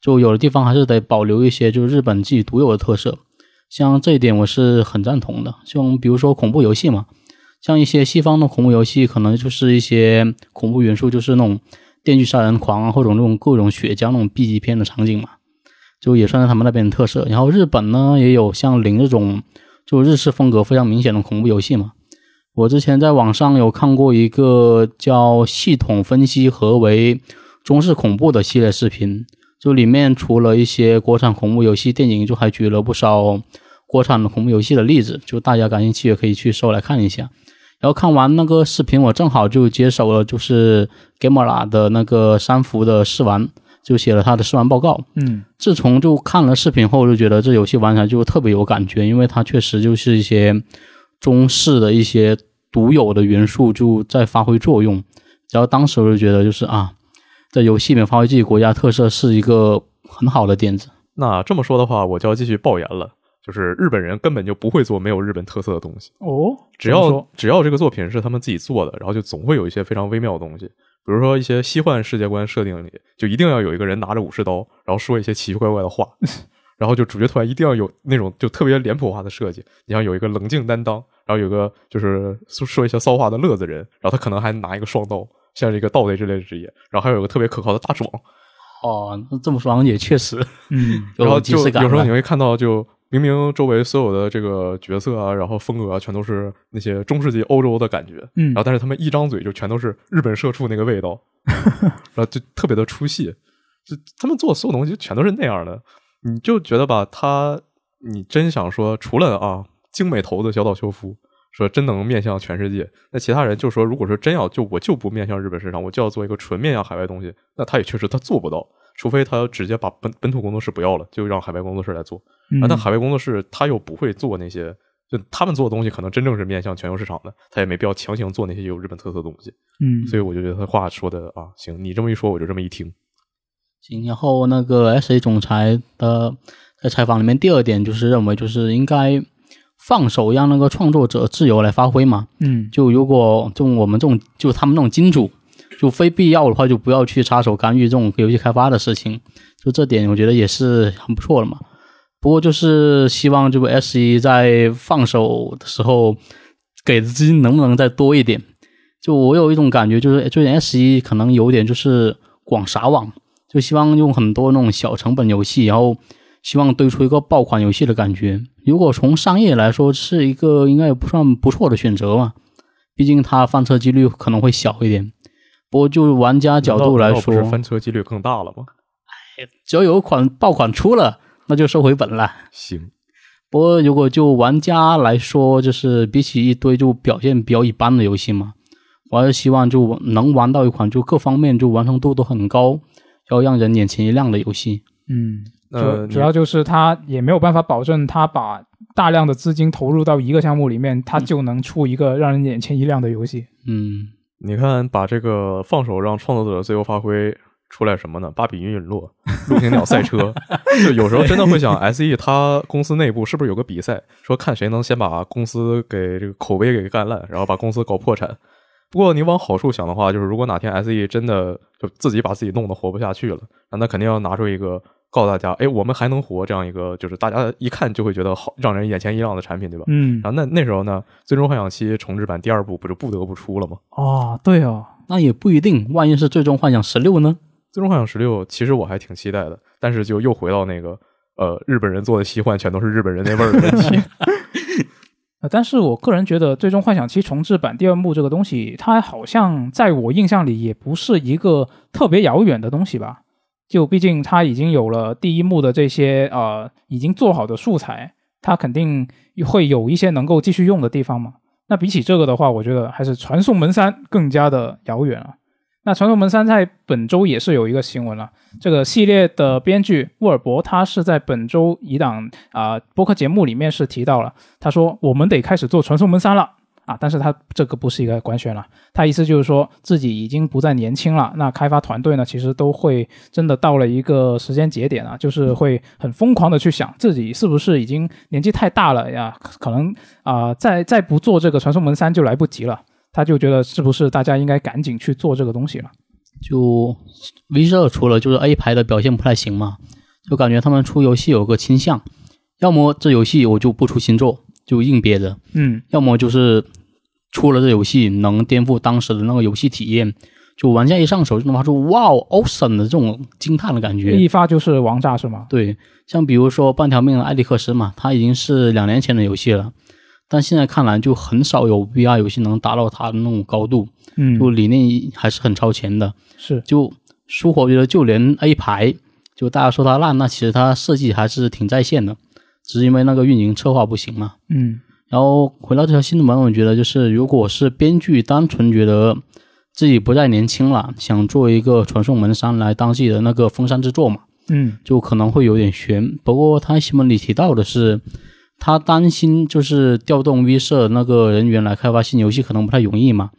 就有的地方还是得保留一些就是日本自己独有的特色，像这一点我是很赞同的。像比如说恐怖游戏嘛，像一些西方的恐怖游戏可能就是一些恐怖元素，就是那种电锯杀人狂啊，或者那种各种血浆那种 B 级片的场景嘛。就也算是他们那边的特色。然后日本呢，也有像零这种就日式风格非常明显的恐怖游戏嘛。我之前在网上有看过一个叫“系统分析何为中式恐怖”的系列视频，就里面除了一些国产恐怖游戏电影，就还举了不少国产的恐怖游戏的例子。就大家感兴趣也可以去搜来看一下。然后看完那个视频，我正好就接手了，就是 Gamera 的那个三伏的试玩。就写了他的试玩报告。嗯，自从就看了视频后，就觉得这游戏玩起来就特别有感觉，因为它确实就是一些中式的一些独有的元素就在发挥作用。然后当时我就觉得，就是啊，在游戏里面发挥自己国家特色是一个很好的点子。那这么说的话，我就要继续爆言了，就是日本人根本就不会做没有日本特色的东西。哦，只要只要这个作品是他们自己做的，然后就总会有一些非常微妙的东西。比如说一些西幻世界观设定里，就一定要有一个人拿着武士刀，然后说一些奇奇怪怪的话，然后就主角团一定要有那种就特别脸谱化的设计。你像有一个冷静担当，然后有个就是说说一些骚话的乐子人，然后他可能还拿一个双刀，像是一个盗贼之类的职业，然后还有一个特别可靠的大壮。哦，那这么说也确实，嗯，然后就有时候你会看到就。明明周围所有的这个角色啊，然后风格啊，全都是那些中世纪欧洲的感觉，嗯，然后但是他们一张嘴就全都是日本社畜那个味道，然后就特别的出戏，就他们做所有东西全都是那样的，你就觉得吧，他你真想说，除了啊精美头子小岛秀夫说真能面向全世界，那其他人就说，如果说真要就我就不面向日本市场，我就要做一个纯面向海外东西，那他也确实他做不到。除非他直接把本本土工作室不要了，就让海外工作室来做。啊，但海外工作室他又不会做那些，就他们做的东西可能真正是面向全球市场的，他也没必要强行做那些有日本特色的东西。嗯，所以我就觉得他话说的啊，行，你这么一说，我就这么一听。行，然后那个 S A 总裁的在采访里面，第二点就是认为就是应该放手让那个创作者自由来发挥嘛。嗯，就如果就我们这种就他们那种金主。就非必要的话，就不要去插手干预这种游戏开发的事情。就这点，我觉得也是很不错的嘛。不过就是希望这个 S 一在放手的时候，给的资金能不能再多一点？就我有一种感觉，就是最近 S 一可能有点就是广撒网，就希望用很多那种小成本游戏，然后希望堆出一个爆款游戏的感觉。如果从商业来说，是一个应该也不算不错的选择嘛。毕竟它翻车几率可能会小一点。不过，就玩家角度来说，翻车几率更大了吗？哎，只要有款爆款出了，那就收回本了。行。不过，如果就玩家来说，就是比起一堆就表现比较一般的游戏嘛，我还是希望就能玩到一款就各方面就完成度都很高，要让人眼前一亮的游戏。嗯，主主要就是他也没有办法保证他把大量的资金投入到一个项目里面，他就能出一个让人眼前一亮的游戏。嗯。你看，把这个放手让创作者自由发挥出来什么呢？芭比云陨落、陆行鸟赛车，就有时候真的会想，S E 他公司内部是不是有个比赛，说看谁能先把公司给这个口碑给干烂，然后把公司搞破产。不过你往好处想的话，就是如果哪天 SE 真的就自己把自己弄得活不下去了，那他肯定要拿出一个告诉大家，哎，我们还能活这样一个，就是大家一看就会觉得好，让人眼前一亮的产品，对吧？嗯然，后那那时候呢，《最终幻想七》重置版第二部不就不得不出了吗？哦，对哦，那也不一定，万一是最终幻想十六呢？《最终幻想十六》其实我还挺期待的，但是就又回到那个呃，日本人做的奇幻全都是日本人那味儿的问题。呃，但是我个人觉得《最终幻想七重置版》第二幕这个东西，它好像在我印象里也不是一个特别遥远的东西吧？就毕竟它已经有了第一幕的这些呃已经做好的素材，它肯定会有一些能够继续用的地方嘛。那比起这个的话，我觉得还是《传送门三》更加的遥远了。那《传送门三》在本周也是有一个新闻了，这个系列的编剧沃尔伯他是在本周一档啊、播客节目里面是提到了。他说我们得开始做传送门三了啊，但是他这个不是一个官宣了，他意思就是说自己已经不再年轻了。那开发团队呢，其实都会真的到了一个时间节点啊，就是会很疯狂的去想自己是不是已经年纪太大了呀，可能啊、再再不做这个传送门三就来不及了。他就觉得是不是大家应该赶紧去做这个东西了？就 V 社除了就是 A 牌的表现不太行嘛，就感觉他们出游戏有个倾向，要么这游戏我就不出新作，就硬憋着；嗯要么就是出了这游戏能颠覆当时的那个游戏体验，就玩家一上手就能发出“哇哦 awesome” 的这种惊叹的感觉。一发就是王炸是吗？对，像比如说半条命的艾利克斯嘛，它已经是两年前的游戏了，但现在看来就很少有 VR 游戏能达到它的那种高度，嗯，就理念还是很超前的。是就舒活，我觉得就连 A 牌，就大家说它烂，那其实它设计还是挺在线的，只是因为那个运营策划不行嘛。嗯然后回到这条新闻，我觉得就是如果是编剧单纯觉得自己不再年轻了，想做一个传送门三来当自己的那个封山之作嘛，嗯就可能会有点悬。不过他新闻里提到的是，他担心就是调动 V 社那个人员来开发新游戏可能不太容易嘛，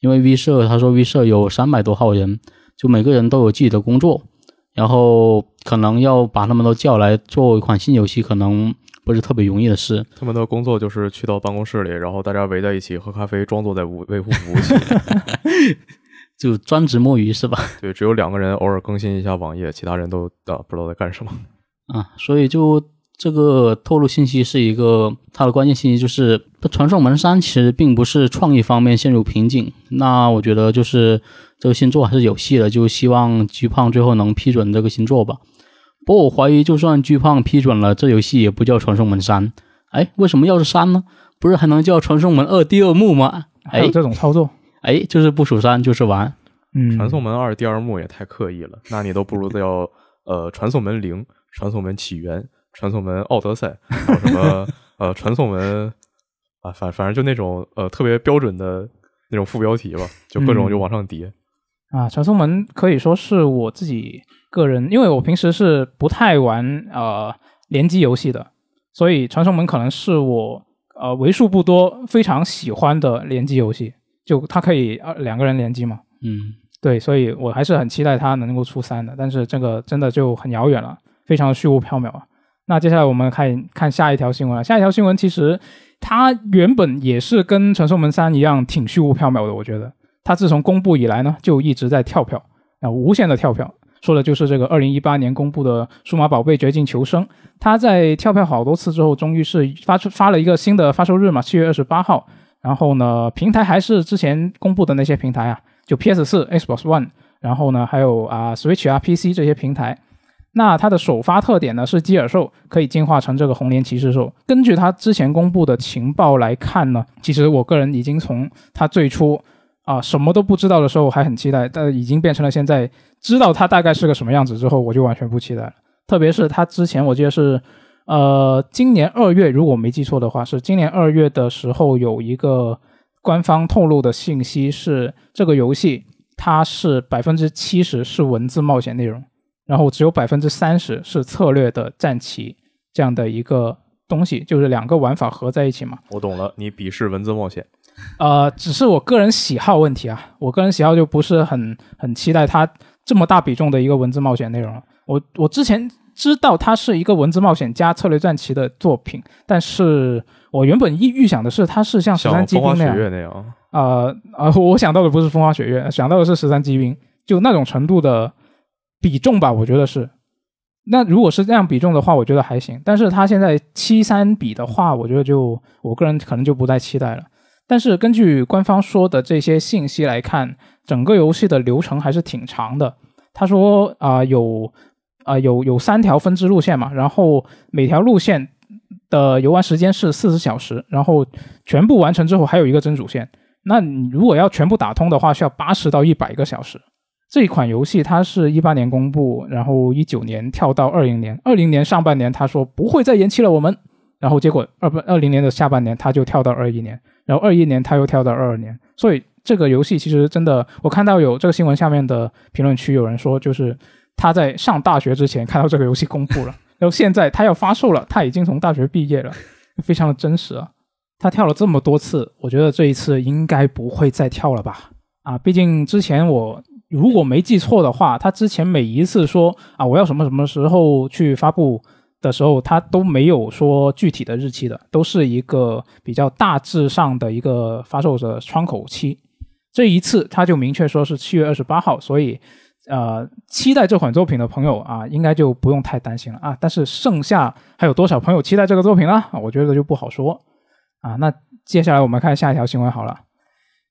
因为 V 社他说 V 社有三百多号人，就每个人都有自己的工作，然后可能要把他们都叫来做一款新游戏，可能不是特别容易的事。他们的工作就是去到办公室里，然后大家围在一起喝咖啡，装作在维维护服务器。就专职摸鱼是吧？对，只有两个人偶尔更新一下网页，其他人都啊不知道在干什么。啊，所以就这个透露信息是一个它的关键信息，就是传送门三其实并不是创意方面陷入瓶颈。那我觉得就是这个新作还是有戏的，就希望巨胖最后能批准这个新作吧。不过我怀疑，就算巨胖批准了，这游戏也不叫传送门三。哎，为什么要是三呢？不是还能叫传送门二第二幕吗？哎还有这种操作，哎，就是不数三就是玩。嗯，传送门二第二幕也太刻意了，那你都不如叫呃传送门零、传送门起源、传送门奥德赛，还有什么 呃传送门啊，反反正就那种呃特别标准的那种副标题吧，就各种嗯就往上叠。啊，传送门可以说是我自己个人，因为我平时是不太玩呃联机游戏的，所以传送门可能是我呃为数不多非常喜欢的联机游戏，就它可以呃两个人联机嘛。嗯，对，所以我还是很期待它能够出三的，但是这个真的就很遥远了，非常的虚无缥缈啊。那接下来我们看看下一条新闻啊，下一条新闻其实它原本也是跟《传送门三》一样挺虚无缥缈的，我觉得它自从公布以来呢，就一直在跳票啊，无限的跳票。说的就是这个二零一八年公布的《数码宝贝绝境求生》，它在跳票好多次之后，终于是发出发了一个新的发售日嘛，七月二十八号。然后呢，平台还是之前公布的那些平台啊，就 PS 四、Xbox One，然后呢还有啊 Switch 啊 PC 这些平台。那它的首发特点呢是基尔兽可以进化成这个红莲骑士兽。根据它之前公布的情报来看呢，其实我个人已经从它最初啊什么都不知道的时候还很期待，但已经变成了现在知道它大概是个什么样子之后，我就完全不期待了。特别是它之前我记得是呃今年二月，如果我没记错的话，是今年二月的时候有一个官方透露的信息是这个游戏它是百分之七十是文字冒险内容。然后只有百分之三十是策略的战棋这样的一个东西，就是两个玩法合在一起嘛。我懂了，你鄙视文字冒险。呃，只是我个人喜好问题啊，我个人喜好就不是很很期待它这么大比重的一个文字冒险内容了。我我之前知道它是一个文字冒险加策略战棋的作品，但是我原本预预想的是它是像十三机兵那样，月那样，呃呃，我想到的不是风花雪月，想到的是十三机兵，就那种程度的比重吧，我觉得是。那如果是这样比重的话，我觉得还行。但是它现在七三比的话，我觉得就我个人可能就不再期待了。但是根据官方说的这些信息来看，整个游戏的流程还是挺长的。他说啊、有啊、有有三条分支路线嘛，然后每条路线的游玩时间是四十小时，然后全部完成之后还有一个真主线。那你如果要全部打通的话，需要八十到一百个小时。这一款游戏它是一八年公布，然后一九年跳到二零年，二零年上半年他说不会再延期了我们，然后结果二不二零年的下半年他就跳到二一年，然后二一年他又跳到二二年，所以这个游戏其实真的，我看到有这个新闻下面的评论区有人说，就是他在上大学之前看到这个游戏公布了，然后现在他要发售了，他已经从大学毕业了，非常的真实啊。他跳了这么多次，我觉得这一次应该不会再跳了吧？啊，毕竟之前我如果没记错的话，他之前每一次说啊我要什么什么时候去发布的时候，他都没有说具体的日期的，都是一个比较大致上的一个发售的窗口期。这一次他就明确说是七月二十八号，所以呃，期待这款作品的朋友啊，应该就不用太担心了啊。但是剩下还有多少朋友期待这个作品呢？我觉得就不好说啊。那接下来我们看下一条新闻好了。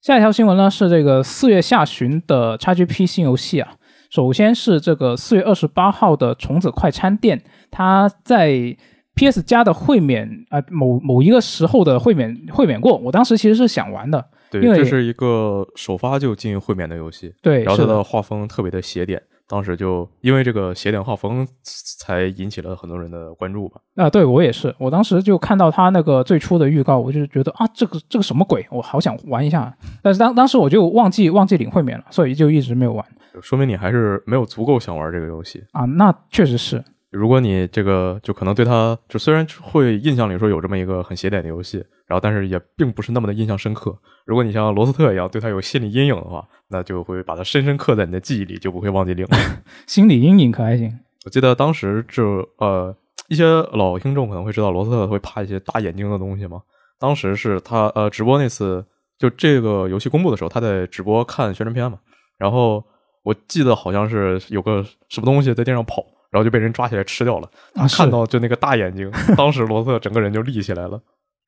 下一条新闻呢是这个四月下旬的 XGP 新游戏啊。首先是这个四月二十八号的虫子快餐店，它在 PS 加的会免啊、某某一个时候的会免会免过，我当时其实是想玩的，对，因为这是一个首发就进会免的游戏，对，然后它的。画风特别的写点，当时就因为这个邪点画风才引起了很多人的关注吧。啊，对我也是，我当时就看到他那个最初的预告，我就觉得啊，这个这个什么鬼，我好想玩一下。但是当当时我就忘记忘记领会免了，所以就一直没有玩说明你还是没有足够想玩这个游戏。啊。那确实是，如果你这个就可能对它，就虽然会印象里说有这么一个很邪点的游戏，然后但是也并不是那么的印象深刻。如果你像罗斯特一样对它有心理阴影的话，那就会把它深深刻在你的记忆里，就不会忘记领了。心理阴影可还行。我记得当时就呃一些老听众可能会知道罗斯特会怕一些大眼睛的东西嘛。当时是他呃直播那次，就这个游戏公布的时候，他在直播看宣传片嘛。然后我记得好像是有个什么东西在地上跑，然后就被人抓起来吃掉了。他，看到就那个大眼睛，当时罗斯特整个人就立起来了。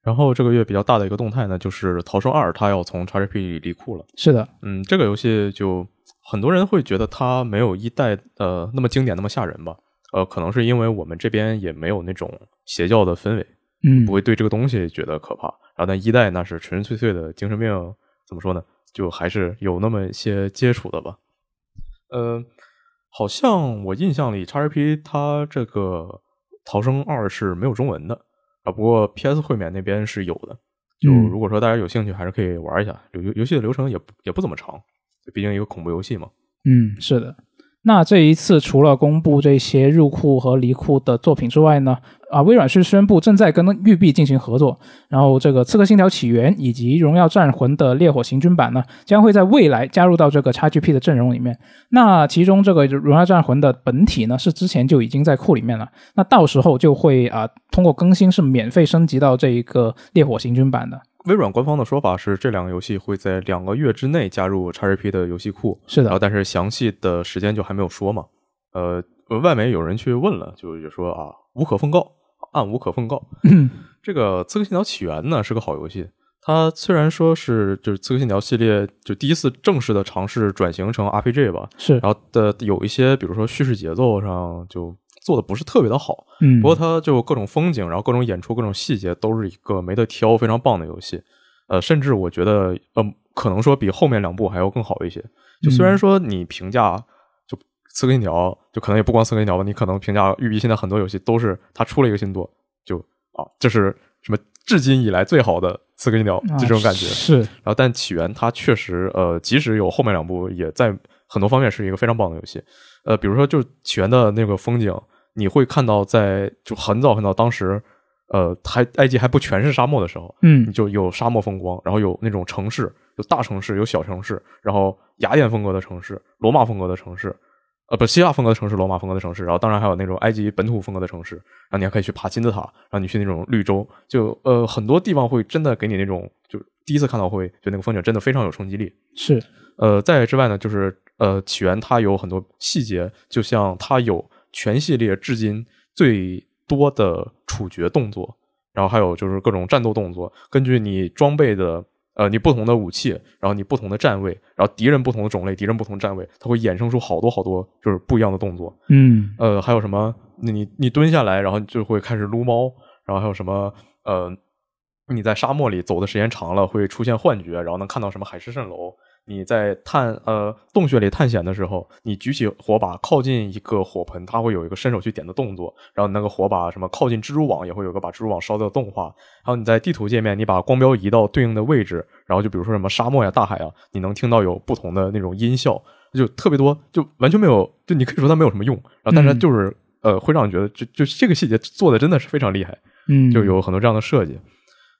然后这个月比较大的一个动态呢，就是《逃生二》它要从 XGP 里离库了。是的，嗯，这个游戏就很多人会觉得它没有一代呃那么经典，那么吓人吧。呃，可能是因为我们这边也没有那种邪教的氛围，嗯不，会对这个东西觉得可怕。然后但一代那是纯纯粹粹的精神病，怎么说呢？就还是有那么一些接触的吧。呃，好像我印象里 XRP 它这个逃生二是没有中文的啊，不过 PS 会免那边是有的。就嗯如果说大家有兴趣，还是可以玩一下。游游游戏的流程也不也不怎么长，毕竟一个恐怖游戏嘛。嗯，是的。那这一次除了公布这些入库和离库的作品之外呢，啊，微软是宣布正在跟育碧进行合作，然后这个《刺客信条：起源》以及《荣耀战魂》的烈火行军版呢，将会在未来加入到这个 XGP 的阵容里面。那其中这个《荣耀战魂》的本体呢，是之前就已经在库里面了，那到时候就会啊通过更新是免费升级到这一个烈火行军版的。微软官方的说法是，这两个游戏会在两个月之内加入 XGP 的游戏库，是的，然后但是详细的时间就还没有说嘛。呃，外媒有人去问了，就就说啊，无可奉告，暗无可奉告。嗯这个《刺客信条：起源》呢是个好游戏，它虽然说是就是《刺客信条》系列就第一次正式的尝试转型成 RPG 吧，是，然后的有一些比如说叙事节奏上就做的不是特别的好，嗯，不过它就各种风景，然后各种演出、各种细节都是一个没得挑、非常棒的游戏。呃，甚至我觉得，呃，可能说比后面两部还要更好一些。就虽然说你评价就《刺客信条》，就可能也不光《刺客信条》吧，你可能评价育碧现在很多游戏都是它出了一个新作，就啊，这是什么至今以来最好的《刺客信条》，啊就这种感觉。是，然后，但起源它确实，呃，即使有后面两部，也在很多方面是一个非常棒的游戏。呃，比如说，就是起源的那个风景，你会看到在就很早很早当时，呃，还埃及还不全是沙漠的时候，嗯你就有沙漠风光，然后有那种城市，有大城市，有小城市，然后雅典风格的城市，罗马风格的城市，呃，不，希腊风格的城市，罗马风格的城市，然后当然还有那种埃及本土风格的城市，然后你还可以去爬金字塔，然后你去那种绿洲，就呃很多地方会真的给你那种，就第一次看到会就那个风景真的非常有冲击力。是，呃，在之外呢，就是呃起源它有很多细节，就像它有全系列至今最多的处决动作，然后还有就是各种战斗动作，根据你装备的。呃，你不同的武器，然后你不同的站位，然后敌人不同的种类，敌人不同站位，它会衍生出好多好多就是不一样的动作。嗯，呃，还有什么？你你蹲下来，然后就会开始撸猫，然后还有什么？呃，你在沙漠里走的时间长了，会出现幻觉，然后能看到什么海市蜃楼。你在探呃洞穴里探险的时候，你举起火把靠近一个火盆，它会有一个伸手去点的动作。然后那个火把什么靠近蜘蛛网，也会有个把蜘蛛网烧掉的动画。还有你在地图界面，你把光标移到对应的位置，然后就比如说什么沙漠呀、大海啊，你能听到有不同的那种音效，就特别多，就完全没有，就你可以说它没有什么用，然后但是它就是呃会让你觉得就就这个细节做的真的是非常厉害，嗯，就有很多这样的设计。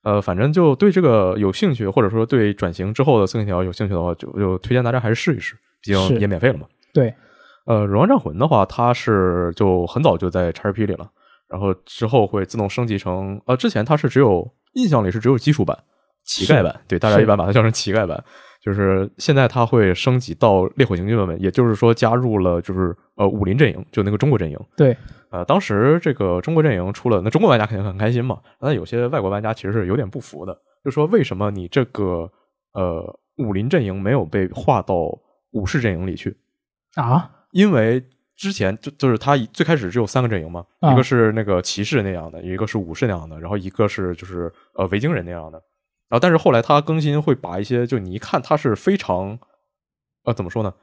呃，反正就对这个有兴趣，或者说对转型之后的四信条有兴趣的话，就就推荐大家还是试一试，毕竟也免费了嘛。对，呃，《荣耀战魂》的话，它是就很早就在 XRP 里了，然后之后会自动升级成呃，之前它是只有印象里是只有基础版、乞丐版，对，大家一般把它叫成乞丐版。就是现在它会升级到烈火行军版本，也就是说加入了就是呃武林阵营，就那个中国阵营。对，呃，当时这个中国阵营出了，那中国玩家肯定很开心嘛。那有些外国玩家其实是有点不服的，就说为什么你这个呃武林阵营没有被划到武士阵营里去啊？因为之前就就是他最开始只有三个阵营嘛，一个是那个骑士那样的，一个是武士那样的，然后一个是就是呃维京人那样的。然后，但是后来他更新会把一些，就你一看他是非常，呃，怎么说呢？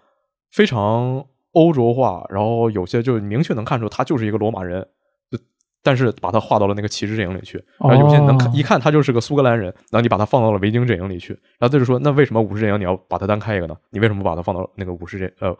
非常欧洲化，然后有些就明确能看出他就是一个罗马人，就但是把他划到了那个骑士阵营里去。然后有些能看一看他就是个苏格兰人，然后你把他放到了维京阵营里去。然后他就说，那为什么武士阵营你要把他单开一个呢？你为什么把他放到那个武士阵呃，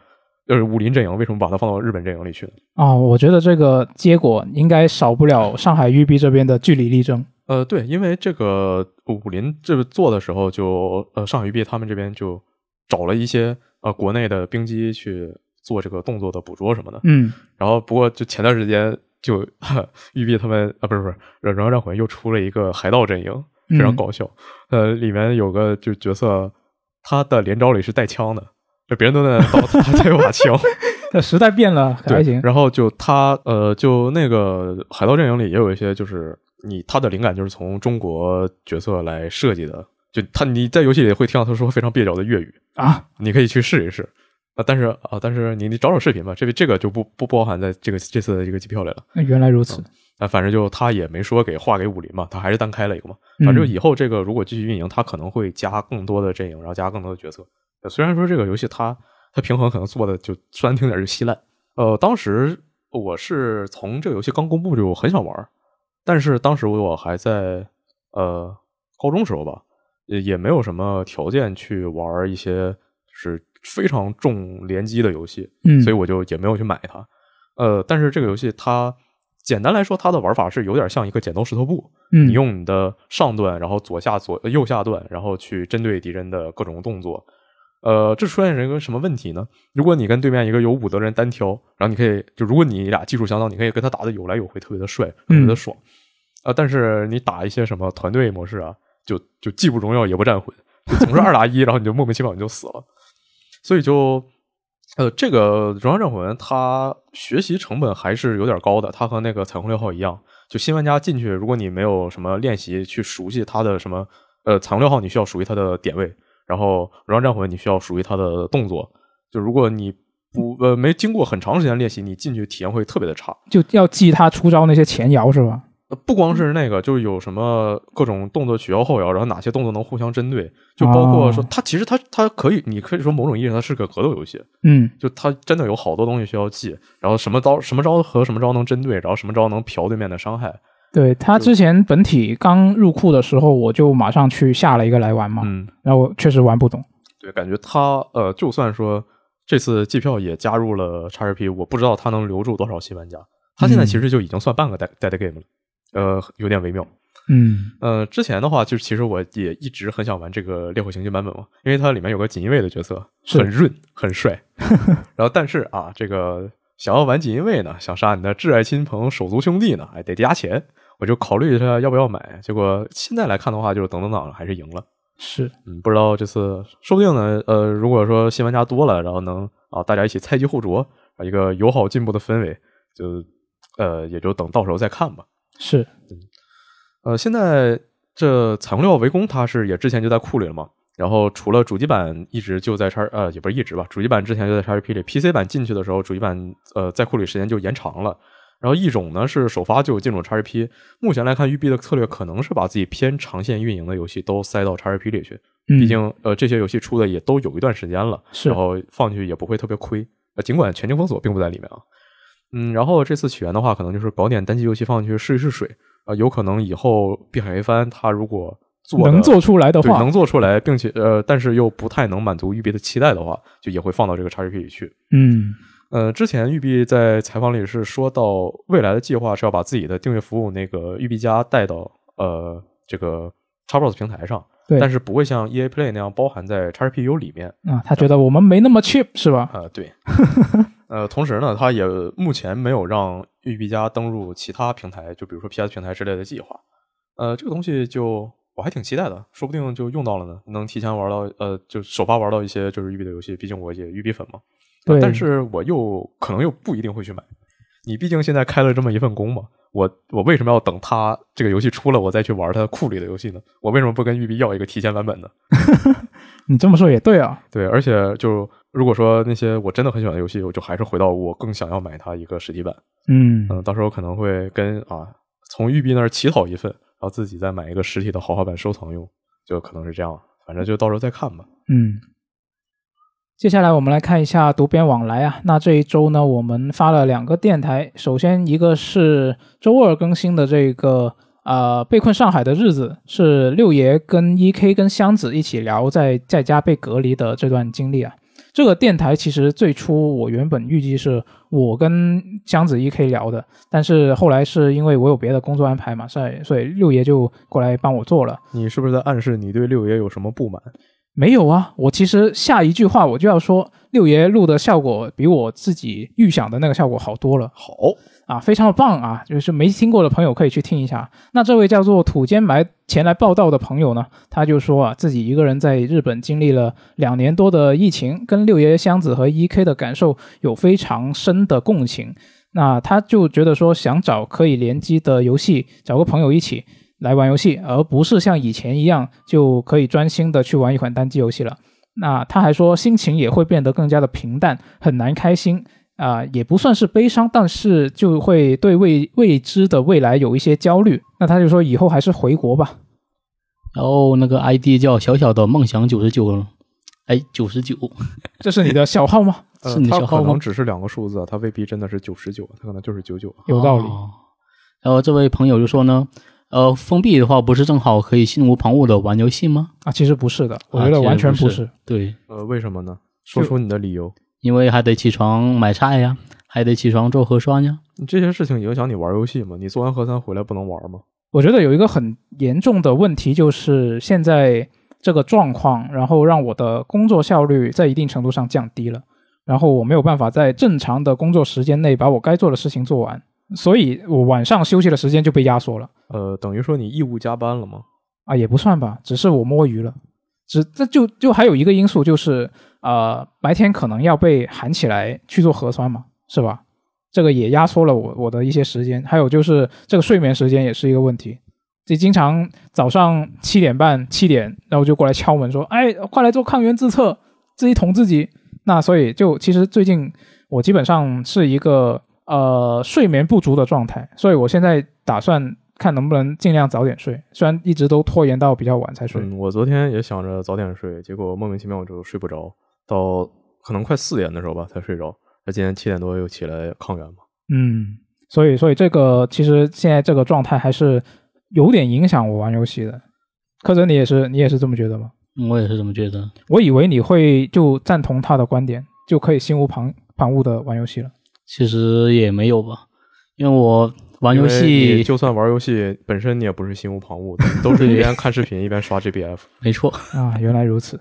就是武林阵营？为什么把他放到日本阵营里去呢？啊，我觉得这个结果应该少不了上海育碧这边的据理力争。呃，对，因为这个武林这做的时候，就呃上海育碧他们这边就找了一些呃国内的兵机去做这个动作的捕捉什么的，嗯，然后不过就前段时间就 玉碧他们啊不是不是《荣耀战魂》又出了一个海盗阵营，非常搞笑，呃里面有个就角色，他的连招里是带枪的，就别人都在刀，他才有把枪，那时代变了 还行，然后就他呃就那个海盗阵营里也有一些就是。你他的灵感就是从中国角色来设计的，就他你在游戏里会听到他说非常蹩脚的粤语啊，你可以去试一试啊，但是啊，但是你你找找视频吧，这这个就不不包含在这个这次的这个机票里了。那原来如此，啊，反正就他也没说给划给武林嘛，他还是单开了一个嘛。反正以后这个如果继续运营，他可能会加更多的阵营，然后加更多的角色。虽然说这个游戏它它平衡可能做的就说难听点就稀烂。呃，当时我是从这个游戏刚公布就很想玩。但是当时我还在呃高中时候吧，也也没有什么条件去玩一些是非常重联机的游戏，嗯，所以我就也没有去买它。呃，但是这个游戏它简单来说，它的玩法是有点像一个剪刀石头布，嗯，你用你的上段，然后左下左右下段，然后去针对敌人的各种动作。呃，这出现一个什么问题呢？如果你跟对面一个有武德人单挑，然后你可以就如果你俩技术相当，你可以跟他打的有来有回，特别的帅，特别的爽。啊，但是你打一些什么团队模式啊，就就既不荣耀也不战魂，就总是二打一，然后你就莫名其妙你就死了。所以就呃，这个荣耀战魂它学习成本还是有点高的，它和那个彩虹六号一样，就新玩家进去，如果你没有什么练习去熟悉它的什么呃彩虹六号，你需要熟悉它的点位。然后《荣耀战魂》你需要熟悉它的动作，就如果你不呃没经过很长时间练习，你进去体验会特别的差。就要记他出招那些前摇是吧？不光是那个，就是有什么各种动作取消后摇，然后哪些动作能互相针对，就包括说它其实它它可以，你可以说某种意义上它是个格斗游戏。嗯，就它真的有好多东西需要记，然后什么招什么招和什么招能针对，然后什么招能嫖对面的伤害。对他之前本体刚入库的时候，我就马上去下了一个来玩嘛，嗯，然后确实玩不懂。对，感觉他呃，就算说这次季票也加入了 XRP，我不知道他能留住多少新玩家。他现在其实就已经算半个 dead dead game 了，呃，有点微妙。嗯呃，之前的话，就是其实我也一直很想玩这个烈火行军版本嘛，因为它里面有个锦衣卫的角色，很润，很帅。然后，但是啊，这个想要玩锦衣卫呢，想杀你的挚爱亲朋、手足兄弟呢，哎，得加钱。我就考虑一下要不要买，结果现在来看的话，就是等等等还是赢了。是，嗯，不知道这次说不定呢，呃，如果说新玩家多了，然后能啊大家一起菜鸡互啄啊，一个友好进步的氛围，就呃也就等到时候再看吧。是，呃，现在这彩虹六号围攻它是也之前就在库里了嘛，然后除了主机版一直就在叉呃也不是一直吧，主机版之前就在 XGP 里，PC 版进去的时候，主机版呃在库里时间就延长了。然后一种呢是首发就进入 XRP 目前来看，育碧的策略可能是把自己偏长线运营的游戏都塞到 XRP 里去，嗯毕竟呃这些游戏出的也都有一段时间了，然后放进去也不会特别亏，呃尽管全境封锁并不在里面啊，嗯，然后这次起源的话，可能就是搞点单机游戏放进去试一试水啊、有可能以后碧海黑帆它如果做能做出来的话，对能做出来，并且呃但是又不太能满足育碧的期待的话，就也会放到这个 XRP 里去。嗯呃，之前育碧在采访里是说到，未来的计划是要把自己的订阅服务那个育碧家带到呃这个 Xbox 平台上，对但是不会像 EA Play 那样包含在 XGPU 里面。啊，他觉得我们没那么 cheap 是吧？啊、对。呃，同时呢，他也目前没有让育碧家登入其他平台，就比如说 PS 平台之类的计划。呃，这个东西就我还挺期待的，说不定就用到了呢，能提前玩到呃，就首发玩到一些就是育碧的游戏，毕竟我也育碧粉嘛。对，但是我又可能又不一定会去买。你毕竟现在开了这么一份工嘛，我我为什么要等它这个游戏出了我再去玩它库里的游戏呢？我为什么不跟育碧要一个提前版本呢？你这么说也对啊。对，而且就如果说那些我真的很喜欢的游戏，我就还是回到我更想要买它一个实体版。嗯嗯，到时候可能会跟啊从育碧那儿乞讨一份，然后自己再买一个实体的豪华版收藏用，就可能是这样。反正就到时候再看吧。嗯。接下来我们来看一下读编往来啊。那这一周呢，我们发了两个电台。首先一个是周二更新的这个呃被困上海的日子，是六爷跟 E K 跟箱子一起聊在在家被隔离的这段经历啊。这个电台其实最初我原本预计是我跟箱子 E K 聊的，但是后来是因为我有别的工作安排嘛，所以所以六爷就过来帮我做了。你是不是在暗示你对六爷有什么不满？没有啊，我其实下一句话我就要说，六爷录的效果比我自己预想的那个效果好多了好，啊，非常的棒啊！就是没听过的朋友可以去听一下。那这位叫做土间埋前来报道的朋友呢，他就说啊，自己一个人在日本经历了两年多的疫情，跟六爷箱子和 E K 的感受有非常深的共情。那他就觉得说，想找可以联机的游戏，找个朋友一起。来玩游戏，而不是像以前一样就可以专心的去玩一款单机游戏了。那他还说，心情也会变得更加的平淡，很难开心啊、也不算是悲伤，但是就会对未未知的未来有一些焦虑。那他就说，以后还是回国吧。然后那个 ID 叫小小的梦想九十九，哎，九十九，这是你的小号吗？是你的小号吗可能只是两个数字，它未必真的是九十九，它可能就是九九。有道理。哦然后这位朋友就说呢，呃，封闭的话不是正好可以心无旁骛的玩游戏吗？啊，其实不是的，我觉得完全不不是。对，呃，为什么呢？说出你的理由。因为还得起床买菜呀，还得起床做核酸呀。这些事情影响你玩游戏吗？你做完核酸回来不能玩吗？我觉得有一个很严重的问题，就是现在这个状况，然后让我的工作效率在一定程度上降低了，然后我没有办法在正常的工作时间内把我该做的事情做完，所以我晚上休息的时间就被压缩了。呃，等于说你义务加班了吗？啊，也不算吧，只是我摸鱼了。只这就就还有一个因素就是，呃，白天可能要被喊起来去做核酸嘛，是吧？这个也压缩了我我的一些时间。还有就是这个睡眠时间也是一个问题，就经常早上七点半七点，然后就过来敲门说：“哎，快来做抗原自测，自己捅自己。”那所以就其实最近我基本上是一个呃睡眠不足的状态，所以我现在打算看能不能尽量早点睡，虽然一直都拖延到比较晚才睡。嗯，我昨天也想着早点睡，结果莫名其妙就睡不着，到可能快四点的时候吧才睡着。那今天七点多又起来抗原嘛。嗯，所以所以这个其实现在这个状态还是有点影响我玩游戏的。柯泽，你也是你也是这么觉得吗？我也是这么觉得。我以为你会就赞同他的观点，就可以心无旁旁骛的玩游戏了。其实也没有吧，因为我玩游戏，就算玩游戏本身你也不是心无旁骛的，都是一边看视频一边刷 GBF。没错，啊，原来如此。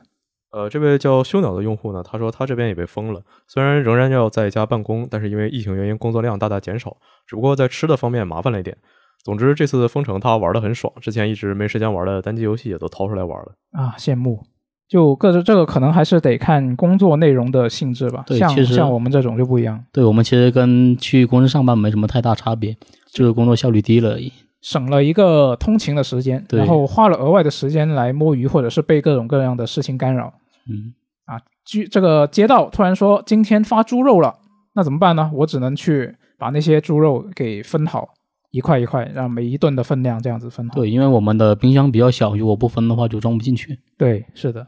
呃，这位叫修鸟的用户呢，他说他这边也被封了，虽然仍然要在家办公，但是因为疫情原因，工作量大大减少，只不过在吃的方面麻烦了一点。总之，这次封城他玩的很爽，之前一直没时间玩的单机游戏也都掏出来玩了。啊，羡慕。就各自这个可能还是得看工作内容的性质吧。像对其实像我们这种就不一样，对我们其实跟去公司上班没什么太大差别，就是工作效率低了而已。省了一个通勤的时间，对然后花了额外的时间来摸鱼，或者是被各种各样的事情干扰。嗯，啊居这个街道突然说今天发猪肉了，那怎么办呢？我只能去把那些猪肉给分好，一块一块，让每一顿的分量这样子分好。对，因为我们的冰箱比较小，如果不分的话就装不进去。对，是的。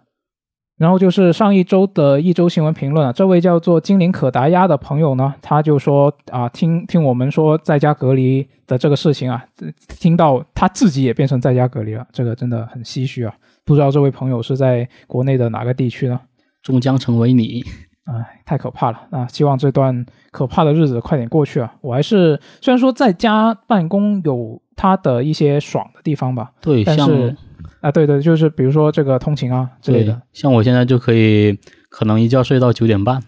然后就是上一周的一周新闻评论啊，这位叫做精灵可达鸭的朋友呢，他就说啊，听听我们说在家隔离的这个事情啊，听到他自己也变成在家隔离了，这个真的很唏嘘啊。不知道这位朋友是在国内的哪个地区呢？终将成为你。哎，太可怕了！那希望这段可怕的日子快点过去啊！我还是虽然说在家办公有它的一些爽的地方吧，对，像但是啊，对对，就是比如说这个通勤啊之类的。，像我现在就可以可能一觉睡到九点半。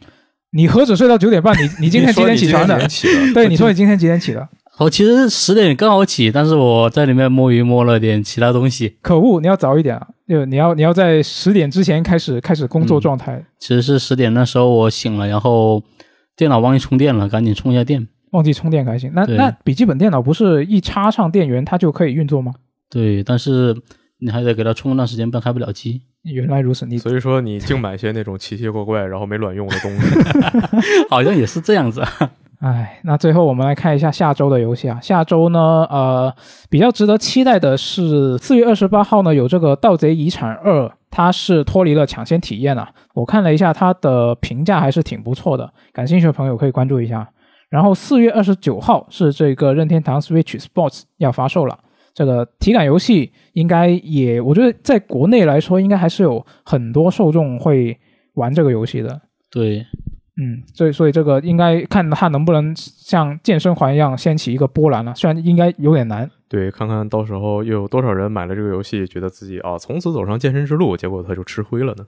你何止睡到九点半？你 你今天几点起床的？对，你说你今天几点起的？我其实十点刚好起，但是我在里面摸鱼摸了点其他东西。可恶，你要早一点啊！就你要你要在十点之前开始开始工作状态，其实是十点那时候我醒了，然后电脑忘记充电了，赶紧充一下电。忘记充电还行。那那笔记本电脑不是一插上电源它就可以运作吗？对，但是你还得给它充一段时间，不然开不了机。原来如此，你所以说你净买些那种奇奇怪怪然后没卵用的东西。好像也是这样子。哎，那最后我们来看一下下周的游戏啊。下周呢，呃，比较值得期待的是四月二十八号呢有这个《盗贼遗产二》，它是脱离了抢先体验啊。我看了一下它的评价还是挺不错的，感兴趣的朋友可以关注一下。然后四月二十九号是这个任天堂 Switch Sports 要发售了，这个体感游戏应该也，我觉得在国内来说，应该还是有很多受众会玩这个游戏的。对，嗯，所以所以这个应该看它能不能像健身环一样掀起一个波澜了、虽然应该有点难。对，看看到时候又有多少人买了这个游戏，觉得自己啊从此走上健身之路，结果他就吃灰了呢。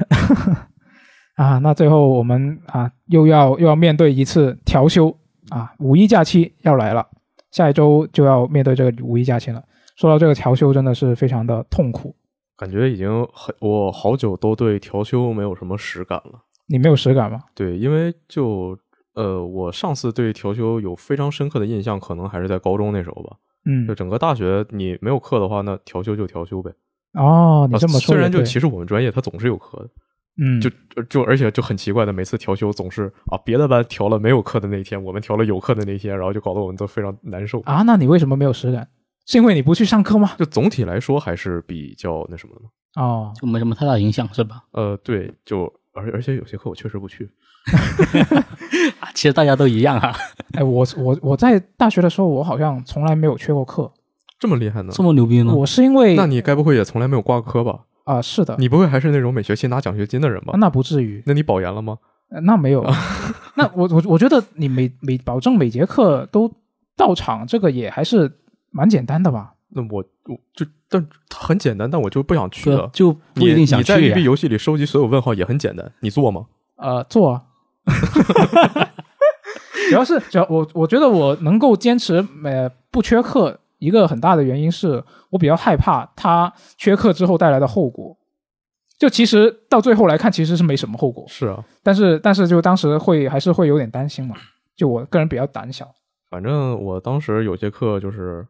啊，那最后我们啊又要又要面对一次调休啊，五一假期要来了，下一周就要面对这个五一假期了。说到这个调休，真的是非常的痛苦。感觉已经很，我好久都对调休没有什么实感了。你没有实感吗？对，因为就呃，我上次对调休有非常深刻的印象，可能还是在高中那时候吧。嗯就，整个大学你没有课的话，那调休就调休呗。哦，你这么啊说虽然就其实我们专业它总是有课的，嗯，就就而且就很奇怪的，每次调休总是啊别的班调了没有课的那一天，我们调了有课的那一天，然后就搞得我们都非常难受。啊，那你为什么没有实感？是因为你不去上课吗？就总体来说还是比较那什么的嘛。哦，就没什么太大影响，是吧？呃，对，就而而且有些课我确实不去。啊，其实大家都一样啊，哎，我我我在大学的时候，我好像从来没有缺过课。这么厉害呢？这么牛逼呢？我是因为那你该不会也从来没有挂过科吧？啊、是的，你不会还是那种每学期拿奖学金的人吧？那不至于，那你保研了吗？呃那没有。那我我我觉得你每每保证每节课都到场，这个也还是蛮简单的吧？那我我就但很简单，但我就不想去了。就就不一定想你你在游戏里收集所有问号也很简单，你做吗？呃，做啊。主要是，主要我我觉得我能够坚持呃不缺课，一个很大的原因是我比较害怕他缺课之后带来的后果。就其实到最后来看，其实是没什么后果，是啊，但是但是就当时会还是会有点担心嘛。就我个人比较胆小，反正我当时有些课就是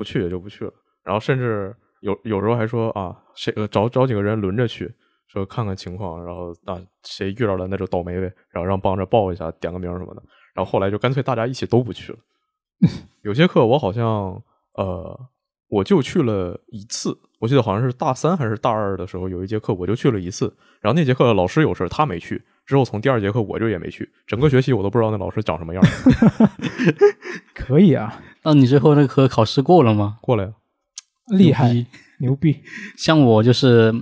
不去也就不去了，然后甚至有有时候还说啊，谁呃找找几个人轮着去，说看看情况，然后啊谁遇到了那就倒霉呗，然后让帮着报一下，点个名什么的。然后后来就干脆大家一起都不去了。有些课我好像呃我就去了一次，我记得好像是大三还是大二的时候有一节课我就去了一次，然后那节课老师有事他没去，之后从第二节课我就也没去，整个学期我都不知道那老师长什么样。可以啊，那你最后那科考试过了吗？过了呀，厉害牛逼像我就是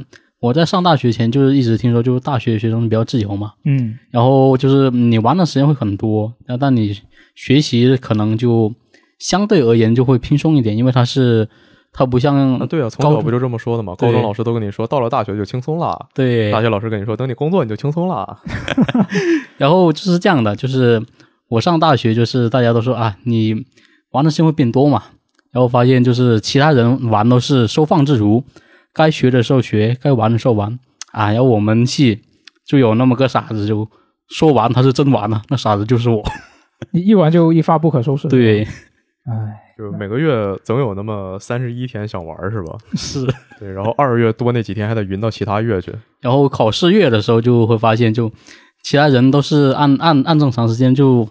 我在上大学前就是一直听说，就是大学学生比较自由嘛，嗯然后就是你玩的时间会很多，然后但你学习可能就相对而言就会轻松一点，因为它是它不像啊，对啊，从高中小不就这么说的吗？高中老师都跟你说，到了大学就轻松了。对大学老师跟你说，等你工作你就轻松了。然后就是这样的，就是我上大学，就是大家都说啊，你玩的时间会变多嘛。然后发现就是其他人玩都是收放自如，该学的时候学，该玩的时候玩啊。然后我们系就有那么个傻子，就说玩他是真玩了，那傻子就是我。你一玩就一发不可收拾。对，哎，就是每个月总有那么三十一天想玩是吧？是。对，然后二月多那几天还得匀到其他月去。然后考试月的时候就会发现，就其他人都是按按按正常时间就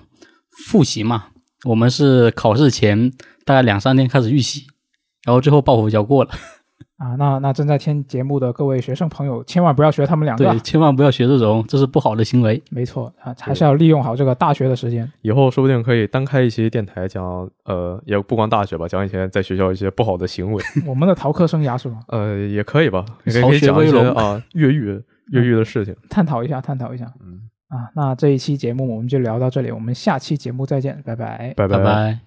复习嘛，我们是考试前大概两三天开始预习，然后最后抱佛脚过了。啊，那那正在听节目的各位学生朋友，千万不要学他们两个啊对，，千万不要学这种，这是不好的行为。没错啊，还是要利用好这个大学的时间。以后说不定可以单开一期电台讲，呃，也不光大学吧，讲以前在学校一些不好的行为，我们的逃课生涯是吗？呃，也可以吧，也可以可以讲一些啊越狱越狱的事情。探讨一下，探讨一下嗯，啊。那这一期节目我们就聊到这里，我们下期节目再见，拜拜。拜拜拜。